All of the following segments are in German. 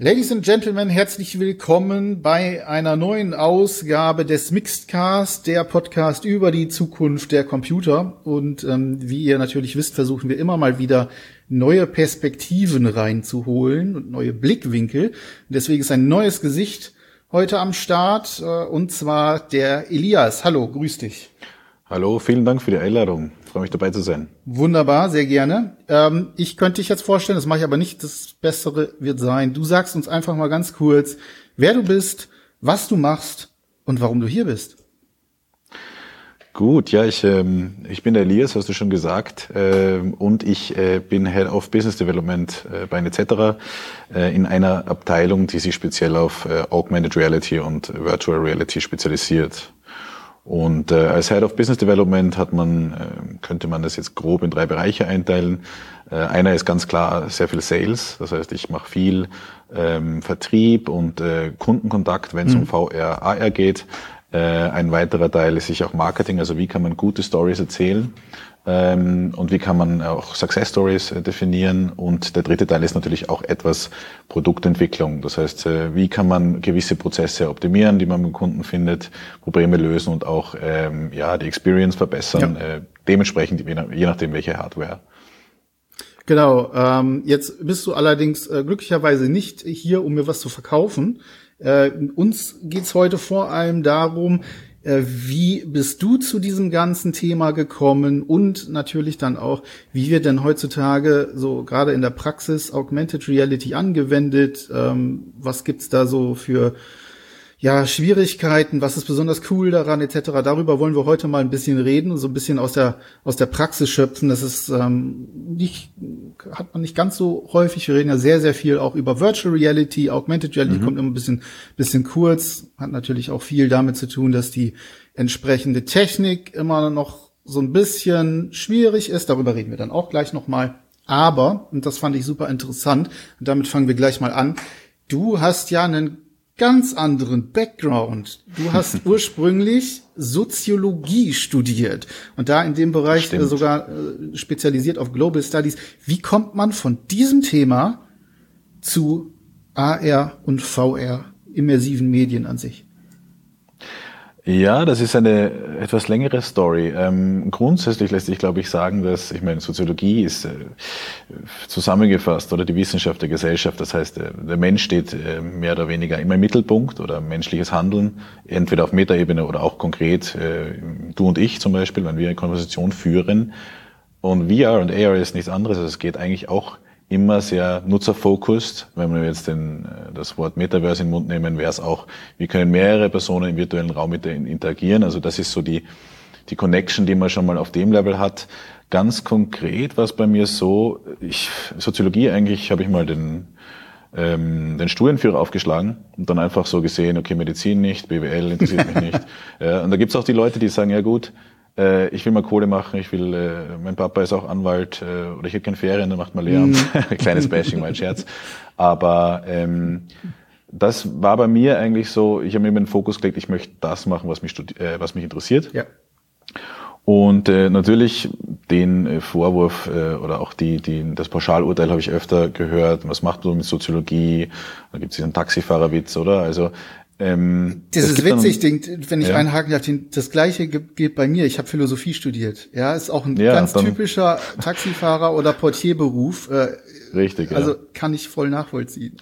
Ladies and Gentlemen, herzlich willkommen bei einer neuen Ausgabe des Mixedcast, der Podcast über die Zukunft der Computer. Und ähm, wie ihr natürlich wisst, versuchen wir immer mal wieder neue Perspektiven reinzuholen und neue Blickwinkel. Und deswegen ist ein neues Gesicht heute am Start, äh, und zwar der Elias. Hallo, grüß dich. Hallo, vielen Dank für die Einladung. Ich freue mich dabei zu sein. Wunderbar, sehr gerne. Ähm, ich könnte dich jetzt vorstellen, das mache ich aber nicht. Das Bessere wird sein. Du sagst uns einfach mal ganz kurz, wer du bist, was du machst und warum du hier bist. Gut, ja, ich, ähm, ich bin der Elias, hast du schon gesagt, ähm, und ich äh, bin Head of Business Development äh, bei Etc. Äh, in einer Abteilung, die sich speziell auf äh, Augmented Reality und Virtual Reality spezialisiert. Und äh, als Head of Business Development hat man, äh, könnte man das jetzt grob in drei Bereiche einteilen. Äh, einer ist ganz klar sehr viel Sales, das heißt, ich mache viel ähm, Vertrieb und äh, Kundenkontakt, wenn es mhm. um VR, AR geht. Äh, ein weiterer Teil ist sicher auch Marketing, also wie kann man gute Stories erzählen und wie kann man auch Success Stories äh, definieren. Und der dritte Teil ist natürlich auch etwas Produktentwicklung. Das heißt, äh, wie kann man gewisse Prozesse optimieren, die man mit dem Kunden findet, Probleme lösen und auch ähm, ja die Experience verbessern. Ja. Äh, dementsprechend je nachdem welche Hardware. Genau. Ähm, jetzt bist du allerdings äh, glücklicherweise nicht hier, um mir was zu verkaufen. Äh, uns geht's heute vor allem darum, wie bist du zu diesem ganzen Thema gekommen und natürlich dann auch, wie wird denn heutzutage so gerade in der Praxis Augmented Reality angewendet? Ähm, was gibt's da so für ja, Schwierigkeiten, was ist besonders cool daran, etc. Darüber wollen wir heute mal ein bisschen reden und so ein bisschen aus der, aus der Praxis schöpfen. Das ist ähm, nicht, hat man nicht ganz so häufig. Wir reden ja sehr, sehr viel auch über Virtual Reality, Augmented Reality mhm. kommt immer ein bisschen, bisschen kurz, hat natürlich auch viel damit zu tun, dass die entsprechende Technik immer noch so ein bisschen schwierig ist. Darüber reden wir dann auch gleich nochmal. Aber, und das fand ich super interessant, und damit fangen wir gleich mal an, du hast ja einen ganz anderen Background. Du hast ursprünglich Soziologie studiert und da in dem Bereich äh, Stimmt. sogar äh, spezialisiert auf Global Studies. Wie kommt man von diesem Thema zu AR und VR, immersiven Medien an sich? Ja, das ist eine etwas längere Story. Ähm, grundsätzlich lässt sich, glaube ich, sagen, dass, ich meine, Soziologie ist äh, zusammengefasst oder die Wissenschaft der Gesellschaft. Das heißt, äh, der Mensch steht äh, mehr oder weniger immer im Mittelpunkt oder menschliches Handeln, entweder auf Metaebene oder auch konkret, äh, du und ich zum Beispiel, wenn wir eine Konversation führen. Und VR und AR ist nichts anderes. Also es geht eigentlich auch immer sehr nutzerfokust. Wenn wir jetzt den, äh, das Wort Metaverse in den Mund nehmen, wäre es auch, wir können mehrere Personen im virtuellen Raum mit interagieren. Also das ist so die, die Connection, die man schon mal auf dem Level hat. Ganz konkret war es bei mir so, ich, Soziologie eigentlich habe ich mal den, ähm, den Studienführer aufgeschlagen und dann einfach so gesehen, okay, Medizin nicht, BWL interessiert mich nicht. Ja, und da gibt's auch die Leute, die sagen, ja gut, äh, ich will mal Kohle machen, ich will, äh, mein Papa ist auch Anwalt äh, oder ich hätte keine Ferien, dann macht man Lehramt. Mm. Kleines Bashing, mein Scherz. Aber ähm, das war bei mir eigentlich so, ich habe mir den Fokus gelegt, ich möchte das machen, was mich, äh, was mich interessiert. Ja. Und äh, natürlich den äh, Vorwurf äh, oder auch die, die, das Pauschalurteil habe ich öfter gehört. Was macht du mit Soziologie? Da gibt es diesen Taxifahrerwitz, oder? Also ähm, das ist witzig, dann, wenn ich ja. einhaken darf. Das gleiche gilt bei mir. Ich habe Philosophie studiert. Ja, ist auch ein ja, ganz typischer Taxifahrer oder Portierberuf. Äh, Richtig. Also ja. kann ich voll nachvollziehen.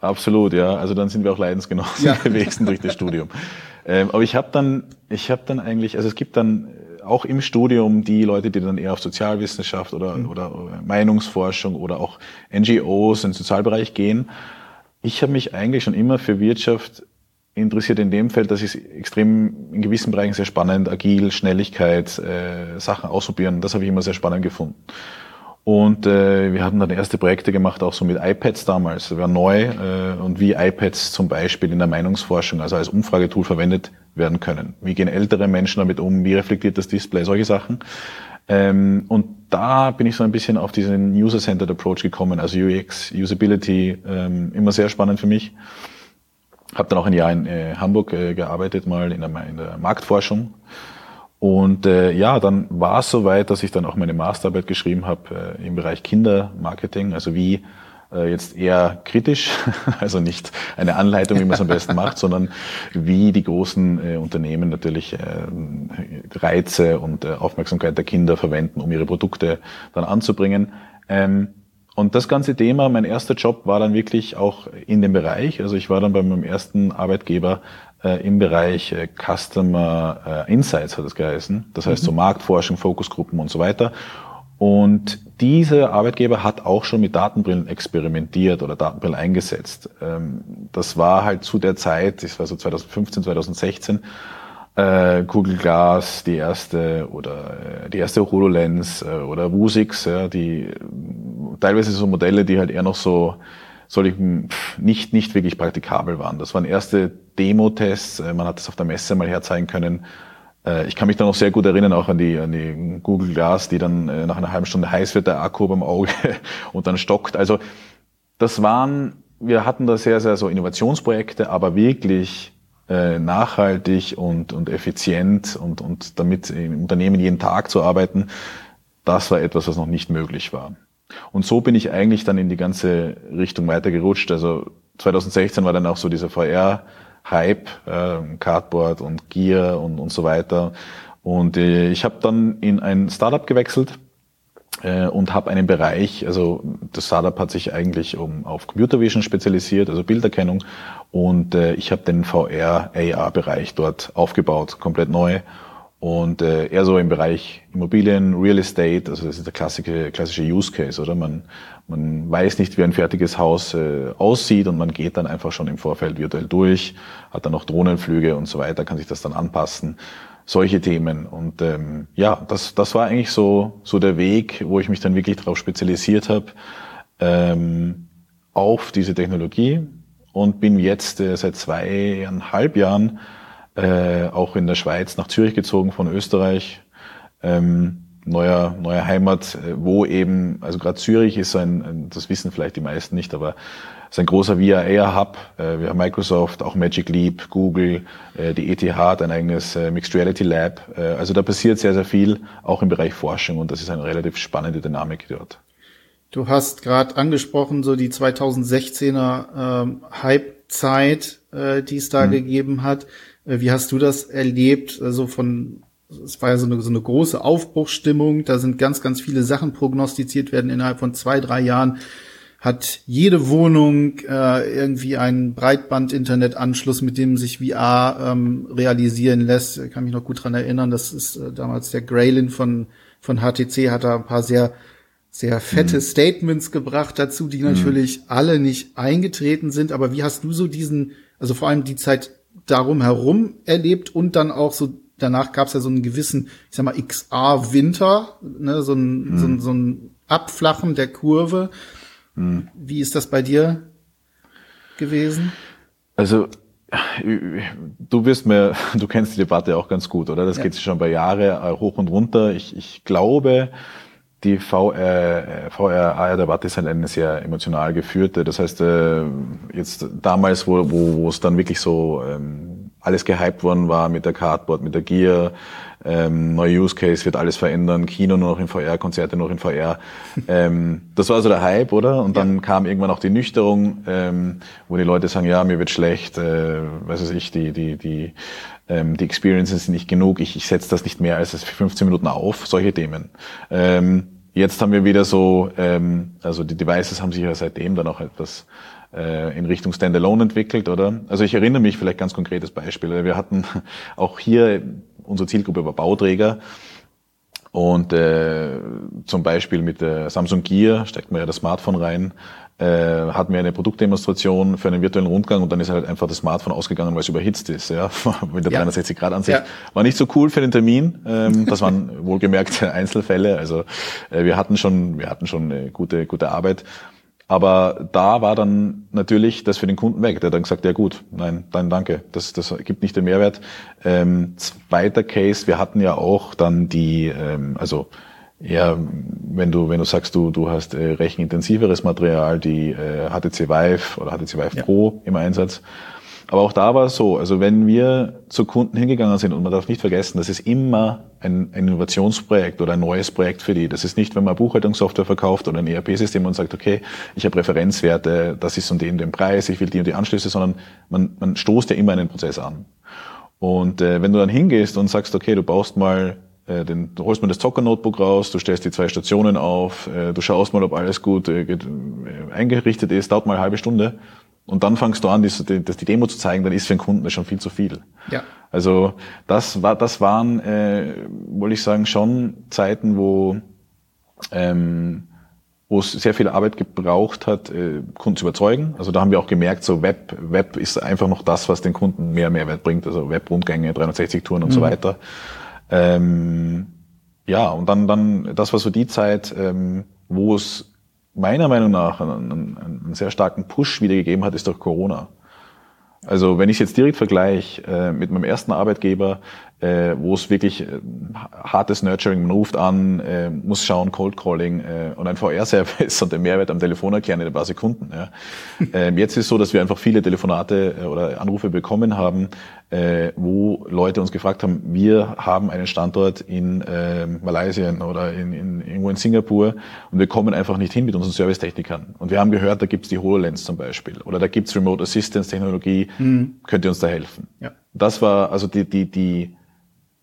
Absolut, ja. Also dann sind wir auch Leidensgenossen ja. gewesen durch das Studium. Ähm, aber ich habe dann, ich habe dann eigentlich, also es gibt dann auch im Studium die Leute, die dann eher auf Sozialwissenschaft oder, mhm. oder Meinungsforschung oder auch NGOs im Sozialbereich gehen. Ich habe mich eigentlich schon immer für Wirtschaft interessiert in dem Feld, dass ich extrem in gewissen Bereichen sehr spannend, agil, Schnelligkeit, äh, Sachen ausprobieren. Das habe ich immer sehr spannend gefunden. Und äh, wir haben dann erste Projekte gemacht, auch so mit iPads damals. Das war neu äh, und wie iPads zum Beispiel in der Meinungsforschung, also als Umfragetool verwendet werden können. Wie gehen ältere Menschen damit um? Wie reflektiert das Display? Solche Sachen. Ähm, und da bin ich so ein bisschen auf diesen User-Centered Approach gekommen, also UX, Usability, ähm, immer sehr spannend für mich. Habe dann auch ein Jahr in äh, Hamburg äh, gearbeitet, mal in der, in der Marktforschung. Und äh, ja, dann war es soweit, dass ich dann auch meine Masterarbeit geschrieben habe äh, im Bereich Kindermarketing. Also wie äh, jetzt eher kritisch, also nicht eine Anleitung, wie man es am besten macht, sondern wie die großen äh, Unternehmen natürlich äh, Reize und äh, Aufmerksamkeit der Kinder verwenden, um ihre Produkte dann anzubringen. Ähm, und das ganze Thema, mein erster Job war dann wirklich auch in dem Bereich. Also ich war dann bei meinem ersten Arbeitgeber äh, im Bereich äh, Customer äh, Insights, hat es geheißen. Das heißt mhm. so Marktforschung, Fokusgruppen und so weiter. Und dieser Arbeitgeber hat auch schon mit Datenbrillen experimentiert oder Datenbrillen eingesetzt. Ähm, das war halt zu der Zeit, das war so 2015, 2016, äh, Google Glass, die erste oder äh, die erste HoloLens äh, oder Vuzix, ja, die teilweise so Modelle, die halt eher noch so soll ich nicht nicht wirklich praktikabel waren. Das waren erste Demo-Tests. Man hat das auf der Messe mal herzeigen können. Äh, ich kann mich da noch sehr gut erinnern, auch an die, an die Google Glass, die dann äh, nach einer halben Stunde heiß wird, der Akku beim Auge und dann stockt. Also das waren, wir hatten da sehr, sehr so Innovationsprojekte, aber wirklich äh, nachhaltig und, und effizient und, und damit im Unternehmen jeden Tag zu arbeiten, das war etwas, was noch nicht möglich war. Und so bin ich eigentlich dann in die ganze Richtung weitergerutscht. Also 2016 war dann auch so dieser VR Hype, äh, Cardboard und Gear und, und so weiter. Und äh, ich habe dann in ein Startup gewechselt und habe einen Bereich, also das Startup hat sich eigentlich um auf Computer Vision spezialisiert, also Bilderkennung. Und äh, ich habe den VR-AR-Bereich dort aufgebaut, komplett neu und äh, eher so im Bereich Immobilien, Real Estate, also das ist der klassische, klassische Use Case, oder? Man, man weiß nicht, wie ein fertiges Haus äh, aussieht und man geht dann einfach schon im Vorfeld virtuell durch, hat dann noch Drohnenflüge und so weiter, kann sich das dann anpassen. Solche Themen. Und ähm, ja, das, das war eigentlich so, so der Weg, wo ich mich dann wirklich darauf spezialisiert habe, ähm, auf diese Technologie und bin jetzt äh, seit zweieinhalb Jahren äh, auch in der Schweiz nach Zürich gezogen von Österreich. Ähm, neuer, neuer Heimat, äh, wo eben, also gerade Zürich ist ein, das wissen vielleicht die meisten nicht, aber ist ein großer VR-Hub. Äh, wir haben Microsoft, auch Magic Leap, Google, äh, die ETH hat ein eigenes äh, Mixed Reality Lab. Äh, also da passiert sehr, sehr viel, auch im Bereich Forschung und das ist eine relativ spannende Dynamik dort. Du hast gerade angesprochen, so die 2016er ähm, Hype-Zeit, äh, die es da mhm. gegeben hat. Äh, wie hast du das erlebt? Also von, es war ja so eine, so eine große Aufbruchsstimmung. Da sind ganz, ganz viele Sachen prognostiziert werden innerhalb von zwei, drei Jahren. Hat jede Wohnung äh, irgendwie einen Breitband-Internet-Anschluss, mit dem sich VR ähm, realisieren lässt. Ich kann mich noch gut dran erinnern. Das ist äh, damals der Graylin von, von HTC hat da ein paar sehr sehr fette mhm. Statements gebracht dazu, die natürlich mhm. alle nicht eingetreten sind. Aber wie hast du so diesen, also vor allem die Zeit darum herum erlebt und dann auch so danach gab es ja so einen gewissen, ich sag mal, XR-Winter, ne, so ein, mhm. so, ein, so ein Abflachen der Kurve. Mhm. Wie ist das bei dir gewesen? Also du wirst mir, du kennst die Debatte auch ganz gut, oder? Das ja. geht schon bei Jahre äh, hoch und runter. Ich, ich glaube, die VR, VR-AR-Debatte ist halt eine sehr emotional geführte. Das heißt, äh, jetzt damals, wo, wo, wo es dann wirklich so ähm, alles gehypt worden war mit der Cardboard, mit der Gear, ähm, neue Use Case wird alles verändern, Kino nur noch in VR, Konzerte noch in VR. ähm, das war also der Hype, oder? Und dann ja. kam irgendwann auch die Nüchterung, ähm, wo die Leute sagen, ja, mir wird schlecht, äh, weiß ich, die, die, die ähm, die Experiences sind nicht genug, ich, ich setze das nicht mehr als für 15 Minuten auf, solche Themen. Ähm, jetzt haben wir wieder so, ähm, also die Devices haben sich ja seitdem dann auch etwas äh, in Richtung Standalone entwickelt, oder? Also ich erinnere mich vielleicht ganz konkretes Beispiel. Wir hatten auch hier, unsere Zielgruppe war Bauträger, und äh, zum Beispiel mit der Samsung Gear steckt man ja das Smartphone rein äh, hatten wir eine Produktdemonstration für einen virtuellen Rundgang und dann ist halt einfach das Smartphone ausgegangen, weil es überhitzt ist, ja, mit der ja. 360-Grad-Ansicht. Ja. War nicht so cool für den Termin. Ähm, das waren wohlgemerkte Einzelfälle. Also äh, wir hatten schon, wir hatten schon eine gute, gute Arbeit. Aber da war dann natürlich das für den Kunden weg. Der hat dann gesagt, ja gut, nein, dann danke. Das, das gibt nicht den Mehrwert. Ähm, zweiter Case, wir hatten ja auch dann die, ähm, also ja, wenn du, wenn du sagst, du, du hast äh, rechenintensiveres Material, die äh, HTC Vive oder HTC Vive ja. Pro im Einsatz. Aber auch da war es so, also wenn wir zu Kunden hingegangen sind und man darf nicht vergessen, das ist immer ein, ein Innovationsprojekt oder ein neues Projekt für die. Das ist nicht, wenn man Buchhaltungssoftware verkauft oder ein ERP-System und sagt, okay, ich habe Referenzwerte, das ist um den den Preis, ich will die und die Anschlüsse, sondern man, man stoßt ja immer einen Prozess an. Und äh, wenn du dann hingehst und sagst, okay, du baust mal den, du holst mal das Zocker-Notebook raus, du stellst die zwei Stationen auf, äh, du schaust mal, ob alles gut äh, äh eingerichtet ist, dauert mal eine halbe Stunde und dann fangst du an, die, die, die Demo zu zeigen, dann ist für einen Kunden das schon viel zu viel. Ja. Also das war, das waren, äh, wollte ich sagen, schon Zeiten, wo ähm, wo es sehr viel Arbeit gebraucht hat, äh, Kunden zu überzeugen. Also da haben wir auch gemerkt, so Web, Web ist einfach noch das, was den Kunden mehr Mehrwert bringt. Also Web-Rundgänge, 360 Touren und mhm. so weiter. Ähm, ja, und dann, dann, das war so die Zeit, ähm, wo es meiner Meinung nach einen, einen, einen sehr starken Push wiedergegeben hat, ist durch Corona. Also wenn ich es jetzt direkt vergleiche äh, mit meinem ersten Arbeitgeber, äh, wo es wirklich äh, hartes Nurturing, man ruft an, äh, muss schauen, Cold Calling äh, und ein VR-Service und den Mehrwert am Telefon erklären in ein paar Sekunden. Ja. ähm, jetzt ist es so, dass wir einfach viele Telefonate äh, oder Anrufe bekommen haben, äh, wo Leute uns gefragt haben, wir haben einen Standort in äh, Malaysia oder in, in, irgendwo in Singapur und wir kommen einfach nicht hin mit unseren Servicetechnikern. Und wir haben gehört, da gibt's die HoloLens zum Beispiel oder da gibt's Remote Assistance Technologie, mhm. könnt ihr uns da helfen? Ja. Das war also die, die, die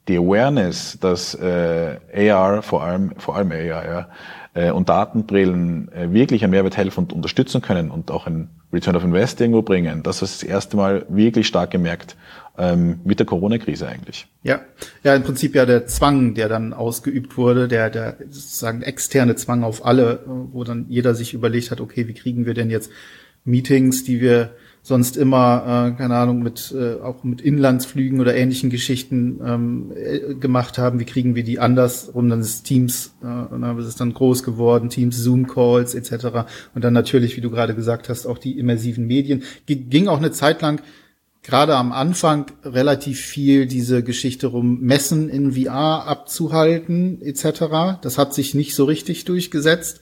die Awareness, dass äh, AR, vor allem, vor allem AR, ja, äh, und Datenbrillen äh, wirklich einen Mehrwert helfen und unterstützen können und auch ein Return of Invest irgendwo bringen, das ist das erste Mal wirklich stark gemerkt ähm, mit der Corona-Krise eigentlich. Ja, ja, im Prinzip ja der Zwang, der dann ausgeübt wurde, der, der sozusagen externe Zwang auf alle, wo dann jeder sich überlegt hat, okay, wie kriegen wir denn jetzt Meetings, die wir sonst immer, äh, keine Ahnung, mit äh, auch mit Inlandsflügen oder ähnlichen Geschichten ähm, äh, gemacht haben. Wie kriegen wir die anders? Und dann ist Teams, äh, und dann ist es dann groß geworden, Teams, Zoom-Calls etc. Und dann natürlich, wie du gerade gesagt hast, auch die immersiven Medien. G ging auch eine Zeit lang gerade am Anfang relativ viel diese Geschichte rum, Messen in VR abzuhalten etc. Das hat sich nicht so richtig durchgesetzt,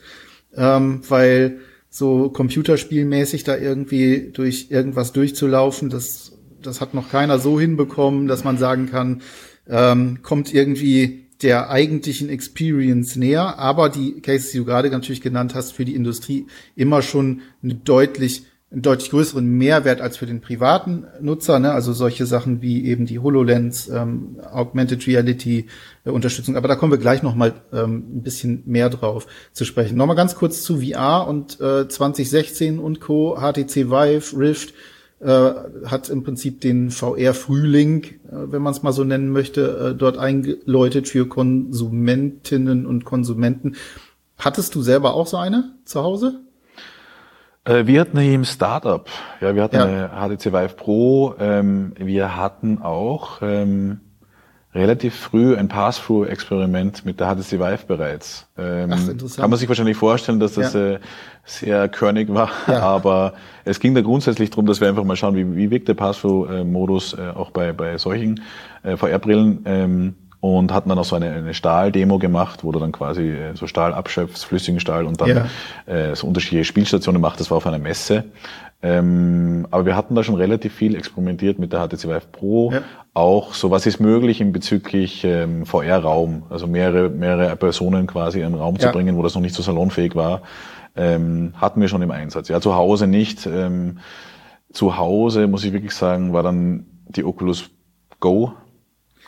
ähm, weil so computerspielmäßig da irgendwie durch irgendwas durchzulaufen, das, das hat noch keiner so hinbekommen, dass man sagen kann, ähm, kommt irgendwie der eigentlichen Experience näher, aber die Cases, die du gerade natürlich genannt hast, für die Industrie immer schon eine deutlich einen deutlich größeren Mehrwert als für den privaten Nutzer. Ne? Also solche Sachen wie eben die HoloLens, ähm, Augmented Reality äh, Unterstützung. Aber da kommen wir gleich noch mal ähm, ein bisschen mehr drauf zu sprechen. Nochmal ganz kurz zu VR und äh, 2016 und Co. HTC Vive, Rift äh, hat im Prinzip den VR-Frühling, äh, wenn man es mal so nennen möchte, äh, dort eingeläutet für Konsumentinnen und Konsumenten. Hattest du selber auch so eine zu Hause? Äh, wir hatten hier im Startup, ja, wir hatten ja. eine HTC Vive Pro, ähm, wir hatten auch ähm, relativ früh ein Pass-Through-Experiment mit der HTC Vive bereits. Ähm, Ach, interessant. Kann man sich wahrscheinlich vorstellen, dass das ja. äh, sehr körnig war, ja. aber es ging da grundsätzlich darum, dass wir einfach mal schauen, wie, wie wirkt der Pass-Through-Modus äh, auch bei, bei solchen äh, VR-Brillen. Ähm, und hatten dann auch so eine, eine Stahl-Demo gemacht, wo du dann quasi äh, so Stahl abschöpfst, flüssigen Stahl und dann ja. äh, so unterschiedliche Spielstationen macht. Das war auf einer Messe. Ähm, aber wir hatten da schon relativ viel experimentiert mit der HTC Vive Pro. Ja. Auch so, was ist möglich in bezüglich ähm, VR-Raum, also mehrere, mehrere Personen quasi in einen Raum ja. zu bringen, wo das noch nicht so salonfähig war, ähm, hatten wir schon im Einsatz. Ja, zu Hause nicht. Ähm, zu Hause, muss ich wirklich sagen, war dann die Oculus Go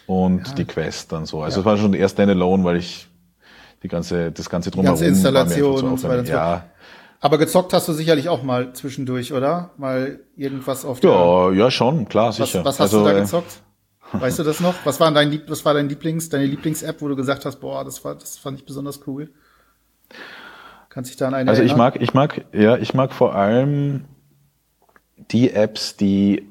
und ja. die Quest dann so. Also es war schon erst Standalone, weil ich die ganze, das ganze drumherum. Die ganze Installation so und so weiter. Ja. Aber gezockt hast du sicherlich auch mal zwischendurch, oder? Mal irgendwas auf der. Ja, ja schon, klar, sicher. Was, was hast also, du da äh, gezockt? Weißt du das noch? Was war dein Lieb was war dein Lieblings, deine Lieblings-App, wo du gesagt hast, boah, das war, das fand ich besonders cool? Kannst dich da an eine Also erinnern? ich mag, ich mag, ja, ich mag vor allem die Apps, die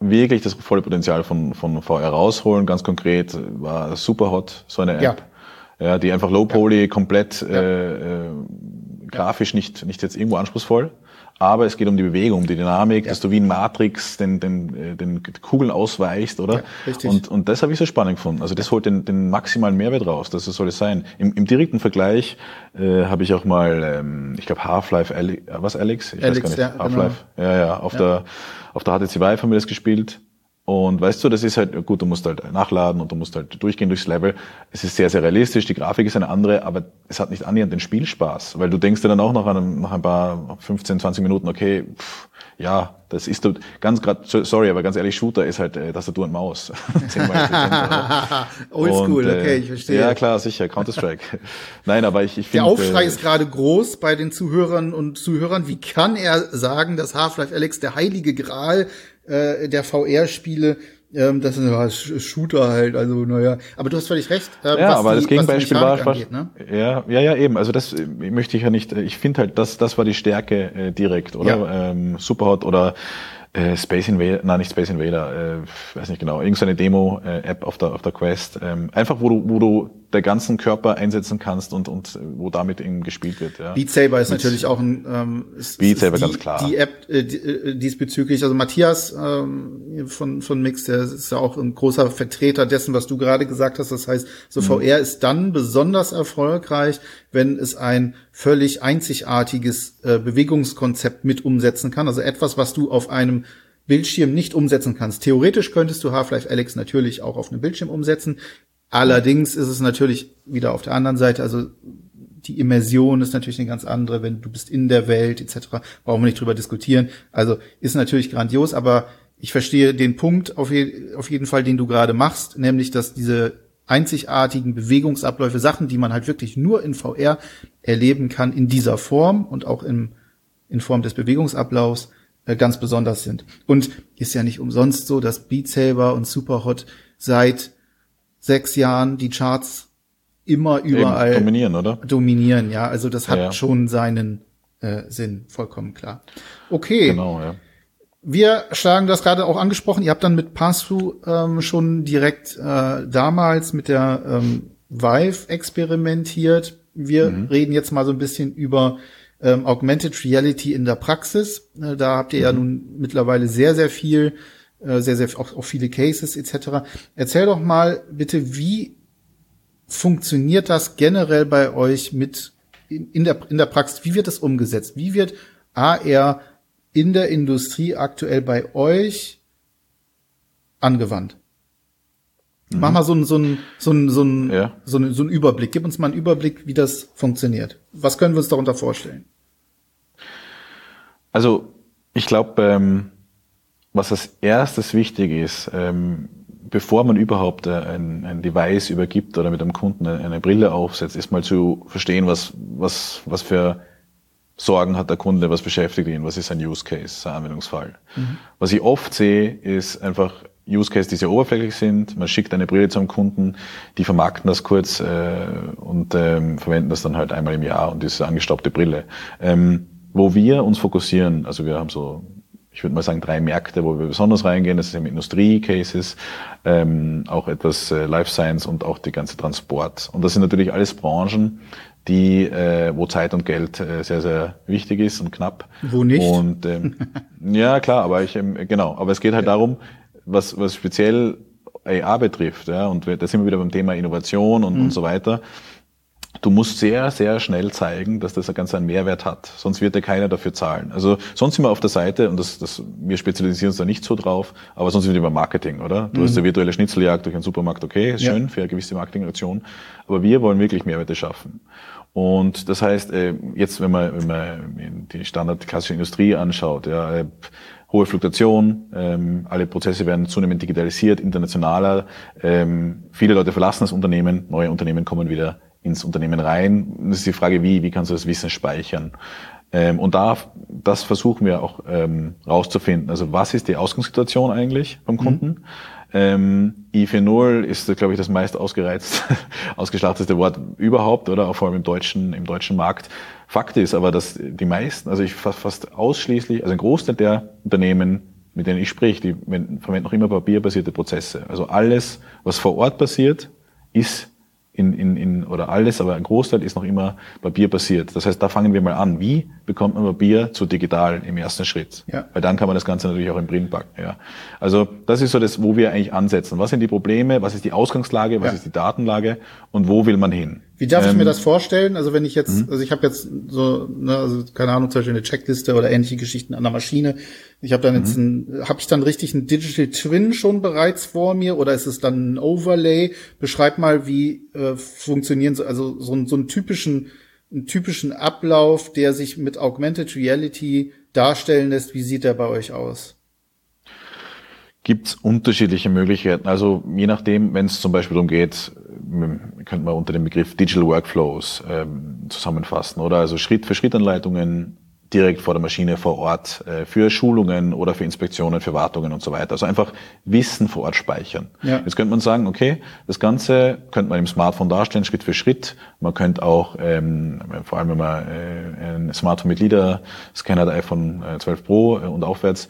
wirklich das volle Potenzial von, von VR rausholen. Ganz konkret war Superhot, so eine App, ja. ja die einfach Low Poly, ja. komplett. Äh, äh, grafisch nicht, nicht jetzt irgendwo anspruchsvoll, aber es geht um die Bewegung, um die Dynamik, ja. dass du wie in Matrix den, den, äh, den Kugeln ausweichst, oder? Ja, richtig. Und, und das habe ich so spannend gefunden. Also das holt den, den maximalen Mehrwert raus, das soll es sein. Im, im direkten Vergleich äh, habe ich auch mal, ähm, ich glaube Half-Life, was Alex? Ich Alex, weiß gar nicht. Ja, Half-Life, genau. ja, ja, auf ja. der auf der HTC Vive haben wir das gespielt und weißt du, das ist halt, gut, du musst halt nachladen und du musst halt durchgehen durchs Level. Es ist sehr, sehr realistisch, die Grafik ist eine andere, aber es hat nicht annähernd den Spielspaß, weil du denkst dir dann auch nach, einem, nach ein paar 15, 20 Minuten, okay, pff, ja, das ist ganz gerade, sorry, aber ganz ehrlich, Shooter ist halt äh, Tastatur und Maus. Oldschool, äh, okay, ich verstehe. Ja, klar, sicher, Counter-Strike. Nein, aber ich, ich finde... Der Aufschrei äh, ist gerade groß bei den Zuhörern und Zuhörern. Wie kann er sagen, dass Half-Life Alex der heilige Gral äh, der VR-Spiele. Ähm, das sind ja Shooter halt, also naja. Aber du hast völlig recht. Äh, ja, aber die, das Gegenbeispiel war, angeht, ne? ja, ja, ja, eben. Also das möchte ich ja nicht. Ich finde halt, das, das war die Stärke äh, direkt, oder? Ja. Ähm, Superhot oder äh, Space Invader, nein, nicht Space Invader, äh, weiß nicht genau, irgendeine Demo-App auf der, auf der Quest. Ähm, einfach, wo du, wo du der ganzen Körper einsetzen kannst und, und wo damit eben gespielt wird. Ja. Beat Saber ist Mit natürlich auch ein ähm, ist, Beat Saber die, ganz klar. Die App äh, äh, diesbezüglich, also Matthias ähm, von, von Mix, der ist ja auch ein großer Vertreter dessen, was du gerade gesagt hast. Das heißt, so mhm. VR ist dann besonders erfolgreich, wenn es ein völlig einzigartiges äh, Bewegungskonzept mit umsetzen kann. Also etwas, was du auf einem Bildschirm nicht umsetzen kannst. Theoretisch könntest du Half-Life Alex natürlich auch auf einem Bildschirm umsetzen. Allerdings ist es natürlich wieder auf der anderen Seite, also die Immersion ist natürlich eine ganz andere, wenn du bist in der Welt etc. Brauchen wir nicht drüber diskutieren. Also ist natürlich grandios, aber ich verstehe den Punkt auf, je auf jeden Fall, den du gerade machst, nämlich dass diese einzigartigen Bewegungsabläufe, Sachen, die man halt wirklich nur in VR erleben kann, in dieser Form und auch in, in Form des Bewegungsablaufs äh, ganz besonders sind. Und ist ja nicht umsonst so, dass Beat Saber und Superhot seit sechs Jahren die Charts immer überall Eben, dominieren, oder? Dominieren, ja. Also das hat ja, ja. schon seinen äh, Sinn, vollkommen klar. Okay. Genau, ja. Wir schlagen das gerade auch angesprochen. Ihr habt dann mit Passthrough ähm, schon direkt äh, damals mit der ähm, Vive experimentiert. Wir mhm. reden jetzt mal so ein bisschen über ähm, Augmented Reality in der Praxis. Äh, da habt ihr mhm. ja nun mittlerweile sehr, sehr viel äh, sehr, sehr auch, auch viele Cases etc. Erzähl doch mal bitte, wie funktioniert das generell bei euch mit in, in, der, in der Praxis? Wie wird das umgesetzt? Wie wird AR in der Industrie aktuell bei euch angewandt? Mhm. Mach mal so ein so ein so ein so ein, ja. so, ein, so Überblick. Gib uns mal einen Überblick, wie das funktioniert. Was können wir uns darunter vorstellen? Also ich glaube, ähm, was als erstes wichtig ist, ähm, bevor man überhaupt äh, ein, ein Device übergibt oder mit einem Kunden eine, eine, Brille aufsetzt, ist mal zu verstehen, was, was, was für Sorgen hat der Kunde, was beschäftigt ihn, was ist ein Use Case, ein Anwendungsfall. Mhm. Was ich oft sehe, ist einfach Use Case, die sehr oberflächlich sind. Man schickt eine Brille zum Kunden, die vermarkten das kurz äh, und ähm, verwenden das dann halt einmal im Jahr und diese angestaubte Brille. Ähm, wo wir uns fokussieren, also wir haben so ich würde mal sagen, drei Märkte, wo wir besonders reingehen. Das ist eben Industrie-Cases, ähm, auch etwas äh, Life Science und auch die ganze Transport. Und das sind natürlich alles Branchen, die, äh, wo Zeit und Geld äh, sehr, sehr wichtig ist und knapp. Wo nicht? Und ähm, ja, klar, aber ich ähm, genau, aber es geht halt darum, was, was speziell AR betrifft, ja, und da sind wir wieder beim Thema Innovation und, mhm. und so weiter du musst sehr, sehr schnell zeigen, dass das ganz einen Mehrwert hat. Sonst wird dir keiner dafür zahlen. Also sonst sind wir auf der Seite, und das, das, wir spezialisieren uns da nicht so drauf, aber sonst sind wir beim Marketing, oder? Du mhm. hast eine virtuelle Schnitzeljagd durch einen Supermarkt, okay, ist ja. schön für eine gewisse Marketingaktion, aber wir wollen wirklich Mehrwerte schaffen. Und das heißt, äh, jetzt, wenn man, wenn man die Standard klassische Industrie anschaut, ja, äh, hohe Fluktuation, ähm, alle Prozesse werden zunehmend digitalisiert, internationaler, ähm, viele Leute verlassen das Unternehmen, neue Unternehmen kommen wieder ins Unternehmen rein. Das ist die Frage, wie, wie kannst du das Wissen speichern? Ähm, und da, das versuchen wir auch ähm, rauszufinden. Also was ist die Ausgangssituation eigentlich beim mhm. Kunden? Mhm. Ähm, I4.0 ist, glaube ich, das meist ausgereizt, ausgeschlachteste Wort überhaupt, oder auch vor allem im deutschen, im deutschen Markt. Fakt ist aber, dass die meisten, also ich fast, fast ausschließlich, also ein Großteil der Unternehmen, mit denen ich spreche, die verwenden noch immer papierbasierte Prozesse. Also alles, was vor Ort passiert, ist in, in, in, oder alles, aber ein Großteil ist noch immer papierbasiert. Das heißt, da fangen wir mal an. Wie bekommt man Papier zu digital im ersten Schritt? Ja. Weil dann kann man das Ganze natürlich auch im Print packen. Ja. Also das ist so das, wo wir eigentlich ansetzen. Was sind die Probleme? Was ist die Ausgangslage? Was ja. ist die Datenlage? Und wo will man hin? Wie darf ähm, ich mir ähm, das vorstellen? Also wenn ich jetzt, mhm. also ich habe jetzt so, ne, also keine Ahnung, zum Beispiel eine Checkliste oder ähnliche Geschichten an der Maschine. Ich habe dann jetzt mhm. ein, habe ich dann richtig ein Digital Twin schon bereits vor mir oder ist es dann ein Overlay? Beschreib mal, wie äh, funktionieren so, also so, so einen typischen, einen typischen Ablauf, der sich mit Augmented Reality darstellen lässt. Wie sieht der bei euch aus? gibt es unterschiedliche Möglichkeiten. Also je nachdem, wenn es zum Beispiel darum geht, könnte man unter dem Begriff Digital Workflows ähm, zusammenfassen, oder? Also Schritt-für-Schritt-Anleitungen direkt vor der Maschine vor Ort äh, für Schulungen oder für Inspektionen, für Wartungen und so weiter. Also einfach Wissen vor Ort speichern. Ja. Jetzt könnte man sagen, okay, das Ganze könnte man im Smartphone darstellen, Schritt für Schritt. Man könnte auch, ähm, vor allem wenn man äh, ein Smartphone mit LIDAR-Scanner, der iPhone 12 Pro äh, und aufwärts,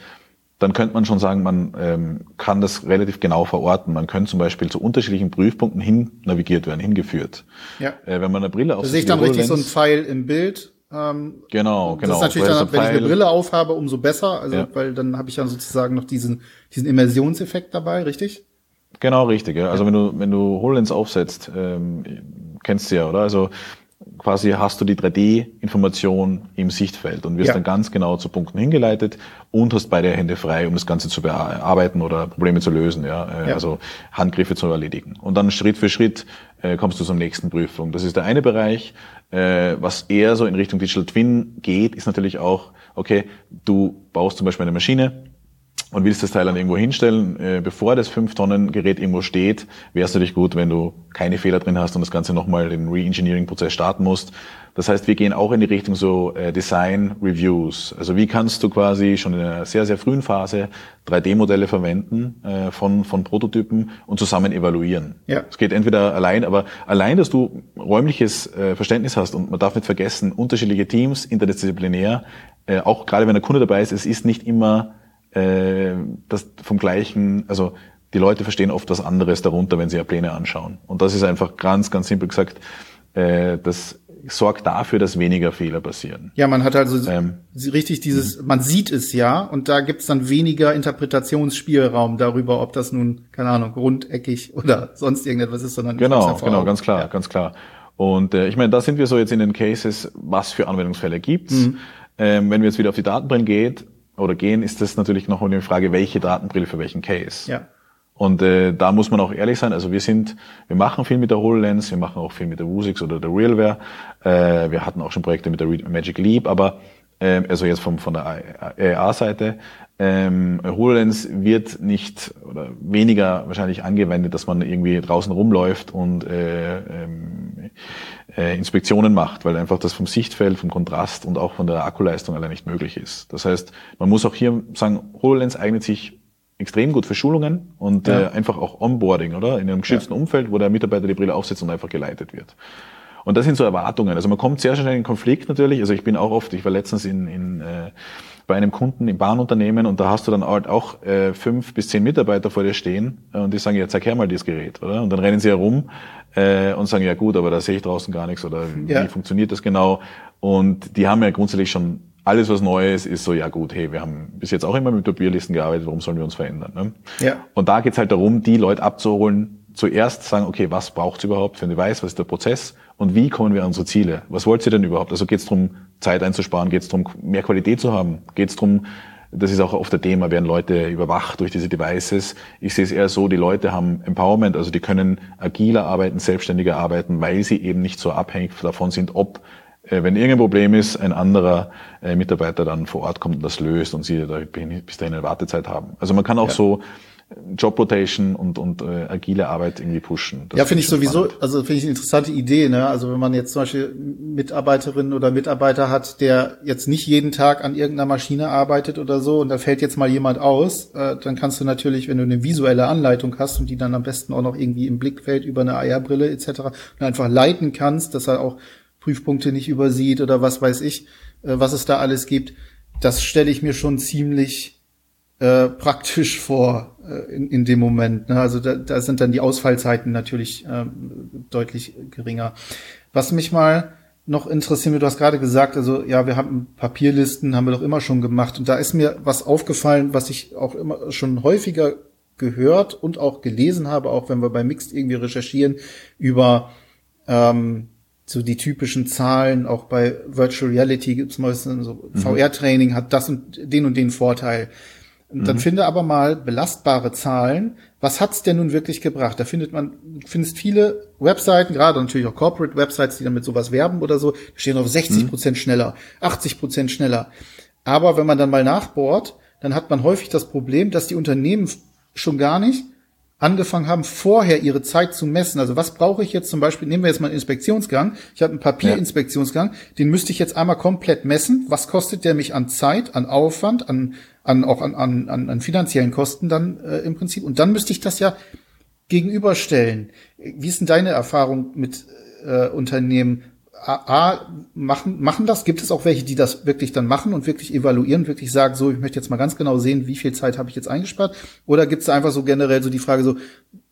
dann könnte man schon sagen, man ähm, kann das relativ genau verorten. Man könnte zum Beispiel zu unterschiedlichen Prüfpunkten hin navigiert werden, hingeführt. Ja. Äh, wenn man eine Brille auf Da sehe ich dann richtig so ein Pfeil im Bild. Ähm, genau, genau. Das ist natürlich dann, wenn ich eine Brille aufhabe, umso besser. Also, ja. weil dann habe ich dann sozusagen noch diesen, diesen Immersionseffekt dabei, richtig? Genau, richtig. Ja. Also wenn du, wenn du HoloLens aufsetzt, ähm, kennst du ja, oder? Also quasi hast du die 3D-Information im Sichtfeld und wirst ja. dann ganz genau zu Punkten hingeleitet und hast beide Hände frei, um das Ganze zu bearbeiten oder Probleme zu lösen, ja, äh, ja. also Handgriffe zu erledigen. Und dann Schritt für Schritt äh, kommst du zur nächsten Prüfung. Das ist der eine Bereich. Äh, was eher so in Richtung Digital Twin geht, ist natürlich auch, okay, du baust zum Beispiel eine Maschine, und willst das Teil dann irgendwo hinstellen, äh, bevor das 5-Tonnen-Gerät irgendwo steht, wäre es natürlich gut, wenn du keine Fehler drin hast und das Ganze nochmal den Re-Engineering-Prozess starten musst. Das heißt, wir gehen auch in die Richtung so äh, Design-Reviews. Also wie kannst du quasi schon in einer sehr, sehr frühen Phase 3D-Modelle verwenden äh, von, von Prototypen und zusammen evaluieren. Ja. Es geht entweder allein, aber allein, dass du räumliches äh, Verständnis hast und man darf nicht vergessen, unterschiedliche Teams, interdisziplinär, äh, auch gerade wenn der Kunde dabei ist, es ist nicht immer äh, das vom gleichen, also die Leute verstehen oft was anderes darunter, wenn sie ja Pläne anschauen. Und das ist einfach ganz, ganz simpel gesagt, äh, das sorgt dafür, dass weniger Fehler passieren. Ja, man hat also ähm, richtig dieses, man sieht es ja und da gibt's dann weniger Interpretationsspielraum darüber, ob das nun, keine Ahnung, rundeckig oder sonst irgendetwas ist, sondern genau, genau, ganz klar, ja. ganz klar. Und äh, ich meine, da sind wir so jetzt in den Cases, was für Anwendungsfälle gibt's. Mhm. Ähm, wenn wir jetzt wieder auf die Datenbrillen geht, oder gehen, ist das natürlich noch eine Frage, welche Datenbrille für welchen Case. Ja. Und äh, da muss man auch ehrlich sein. Also wir sind, wir machen viel mit der HoloLens, wir machen auch viel mit der Vuzix oder der Realware. Äh, wir hatten auch schon Projekte mit der Magic Leap, aber äh, also jetzt vom, von der AR-Seite. Ähm, HoloLens wird nicht oder weniger wahrscheinlich angewendet, dass man irgendwie draußen rumläuft und äh, ähm, äh, Inspektionen macht, weil einfach das vom Sichtfeld, vom Kontrast und auch von der Akkuleistung allein nicht möglich ist. Das heißt, man muss auch hier sagen, HoloLens eignet sich extrem gut für Schulungen und ja. äh, einfach auch Onboarding, oder? In einem geschützten ja. Umfeld, wo der Mitarbeiter die Brille aufsetzt und einfach geleitet wird. Und das sind so Erwartungen. Also man kommt sehr schnell in Konflikt natürlich. Also ich bin auch oft, ich war letztens in, in äh, bei einem Kunden im Bahnunternehmen und da hast du dann halt auch äh, fünf bis zehn Mitarbeiter vor dir stehen äh, und die sagen, ja, zeig her mal dieses Gerät, oder? Und dann rennen sie herum äh, und sagen, ja gut, aber da sehe ich draußen gar nichts oder ja. wie funktioniert das genau? Und die haben ja grundsätzlich schon alles, was Neues ist so, ja gut, hey, wir haben bis jetzt auch immer mit Papierlisten gearbeitet, warum sollen wir uns verändern? Ne? Ja. Und da geht's halt darum, die Leute abzuholen, zuerst sagen, okay, was braucht's überhaupt für ein Device, was ist der Prozess und wie kommen wir an unsere Ziele? Was wollt ihr denn überhaupt? Also geht's darum, Zeit einzusparen, geht's darum, mehr Qualität zu haben, geht's darum, das ist auch oft der Thema, werden Leute überwacht durch diese Devices. Ich sehe es eher so, die Leute haben Empowerment, also die können agiler arbeiten, selbstständiger arbeiten, weil sie eben nicht so abhängig davon sind, ob wenn irgendein Problem ist, ein anderer äh, Mitarbeiter dann vor Ort kommt und das löst und sie da bis dahin eine Wartezeit haben. Also man kann auch ja. so Job Rotation und, und äh, agile Arbeit irgendwie pushen. Das ja, finde ich sowieso, spannend. also finde ich eine interessante Idee. Ne? Also wenn man jetzt zum Beispiel Mitarbeiterinnen oder Mitarbeiter hat, der jetzt nicht jeden Tag an irgendeiner Maschine arbeitet oder so und da fällt jetzt mal jemand aus, äh, dann kannst du natürlich, wenn du eine visuelle Anleitung hast und die dann am besten auch noch irgendwie im Blickfeld über eine AR-Brille etc. einfach leiten kannst, dass er auch Prüfpunkte nicht übersieht oder was weiß ich, äh, was es da alles gibt, das stelle ich mir schon ziemlich äh, praktisch vor äh, in, in dem Moment. Ne? Also da, da sind dann die Ausfallzeiten natürlich äh, deutlich geringer. Was mich mal noch interessieren wird, du hast gerade gesagt, also ja, wir haben Papierlisten, haben wir doch immer schon gemacht. Und da ist mir was aufgefallen, was ich auch immer schon häufiger gehört und auch gelesen habe, auch wenn wir bei Mixed irgendwie recherchieren, über ähm, so die typischen Zahlen, auch bei Virtual Reality gibt es meistens so, mhm. VR-Training hat das und den und den Vorteil. Und dann mhm. finde aber mal belastbare Zahlen. Was hat's denn nun wirklich gebracht? Da findet man, findest viele Webseiten, gerade natürlich auch Corporate Websites, die damit sowas werben oder so, stehen auf 60 Prozent mhm. schneller, 80 Prozent schneller. Aber wenn man dann mal nachbohrt, dann hat man häufig das Problem, dass die Unternehmen schon gar nicht angefangen haben, vorher ihre Zeit zu messen. Also was brauche ich jetzt zum Beispiel, nehmen wir jetzt mal einen Inspektionsgang. Ich habe einen Papierinspektionsgang, den müsste ich jetzt einmal komplett messen. Was kostet der mich an Zeit, an Aufwand, an, an auch an, an, an finanziellen Kosten dann äh, im Prinzip? Und dann müsste ich das ja gegenüberstellen. Wie ist denn deine Erfahrung mit äh, Unternehmen? A, machen, machen das? Gibt es auch welche, die das wirklich dann machen und wirklich evaluieren, wirklich sagen, so, ich möchte jetzt mal ganz genau sehen, wie viel Zeit habe ich jetzt eingespart? Oder gibt es einfach so generell so die Frage so,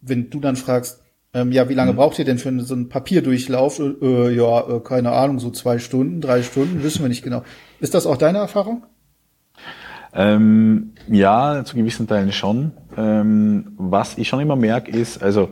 wenn du dann fragst, ähm, ja, wie lange mhm. braucht ihr denn für so einen Papierdurchlauf? Äh, ja, äh, keine Ahnung, so zwei Stunden, drei Stunden, wissen wir nicht genau. Ist das auch deine Erfahrung? Ähm, ja, zu gewissen Teilen schon. Ähm, was ich schon immer merke, ist, also äh,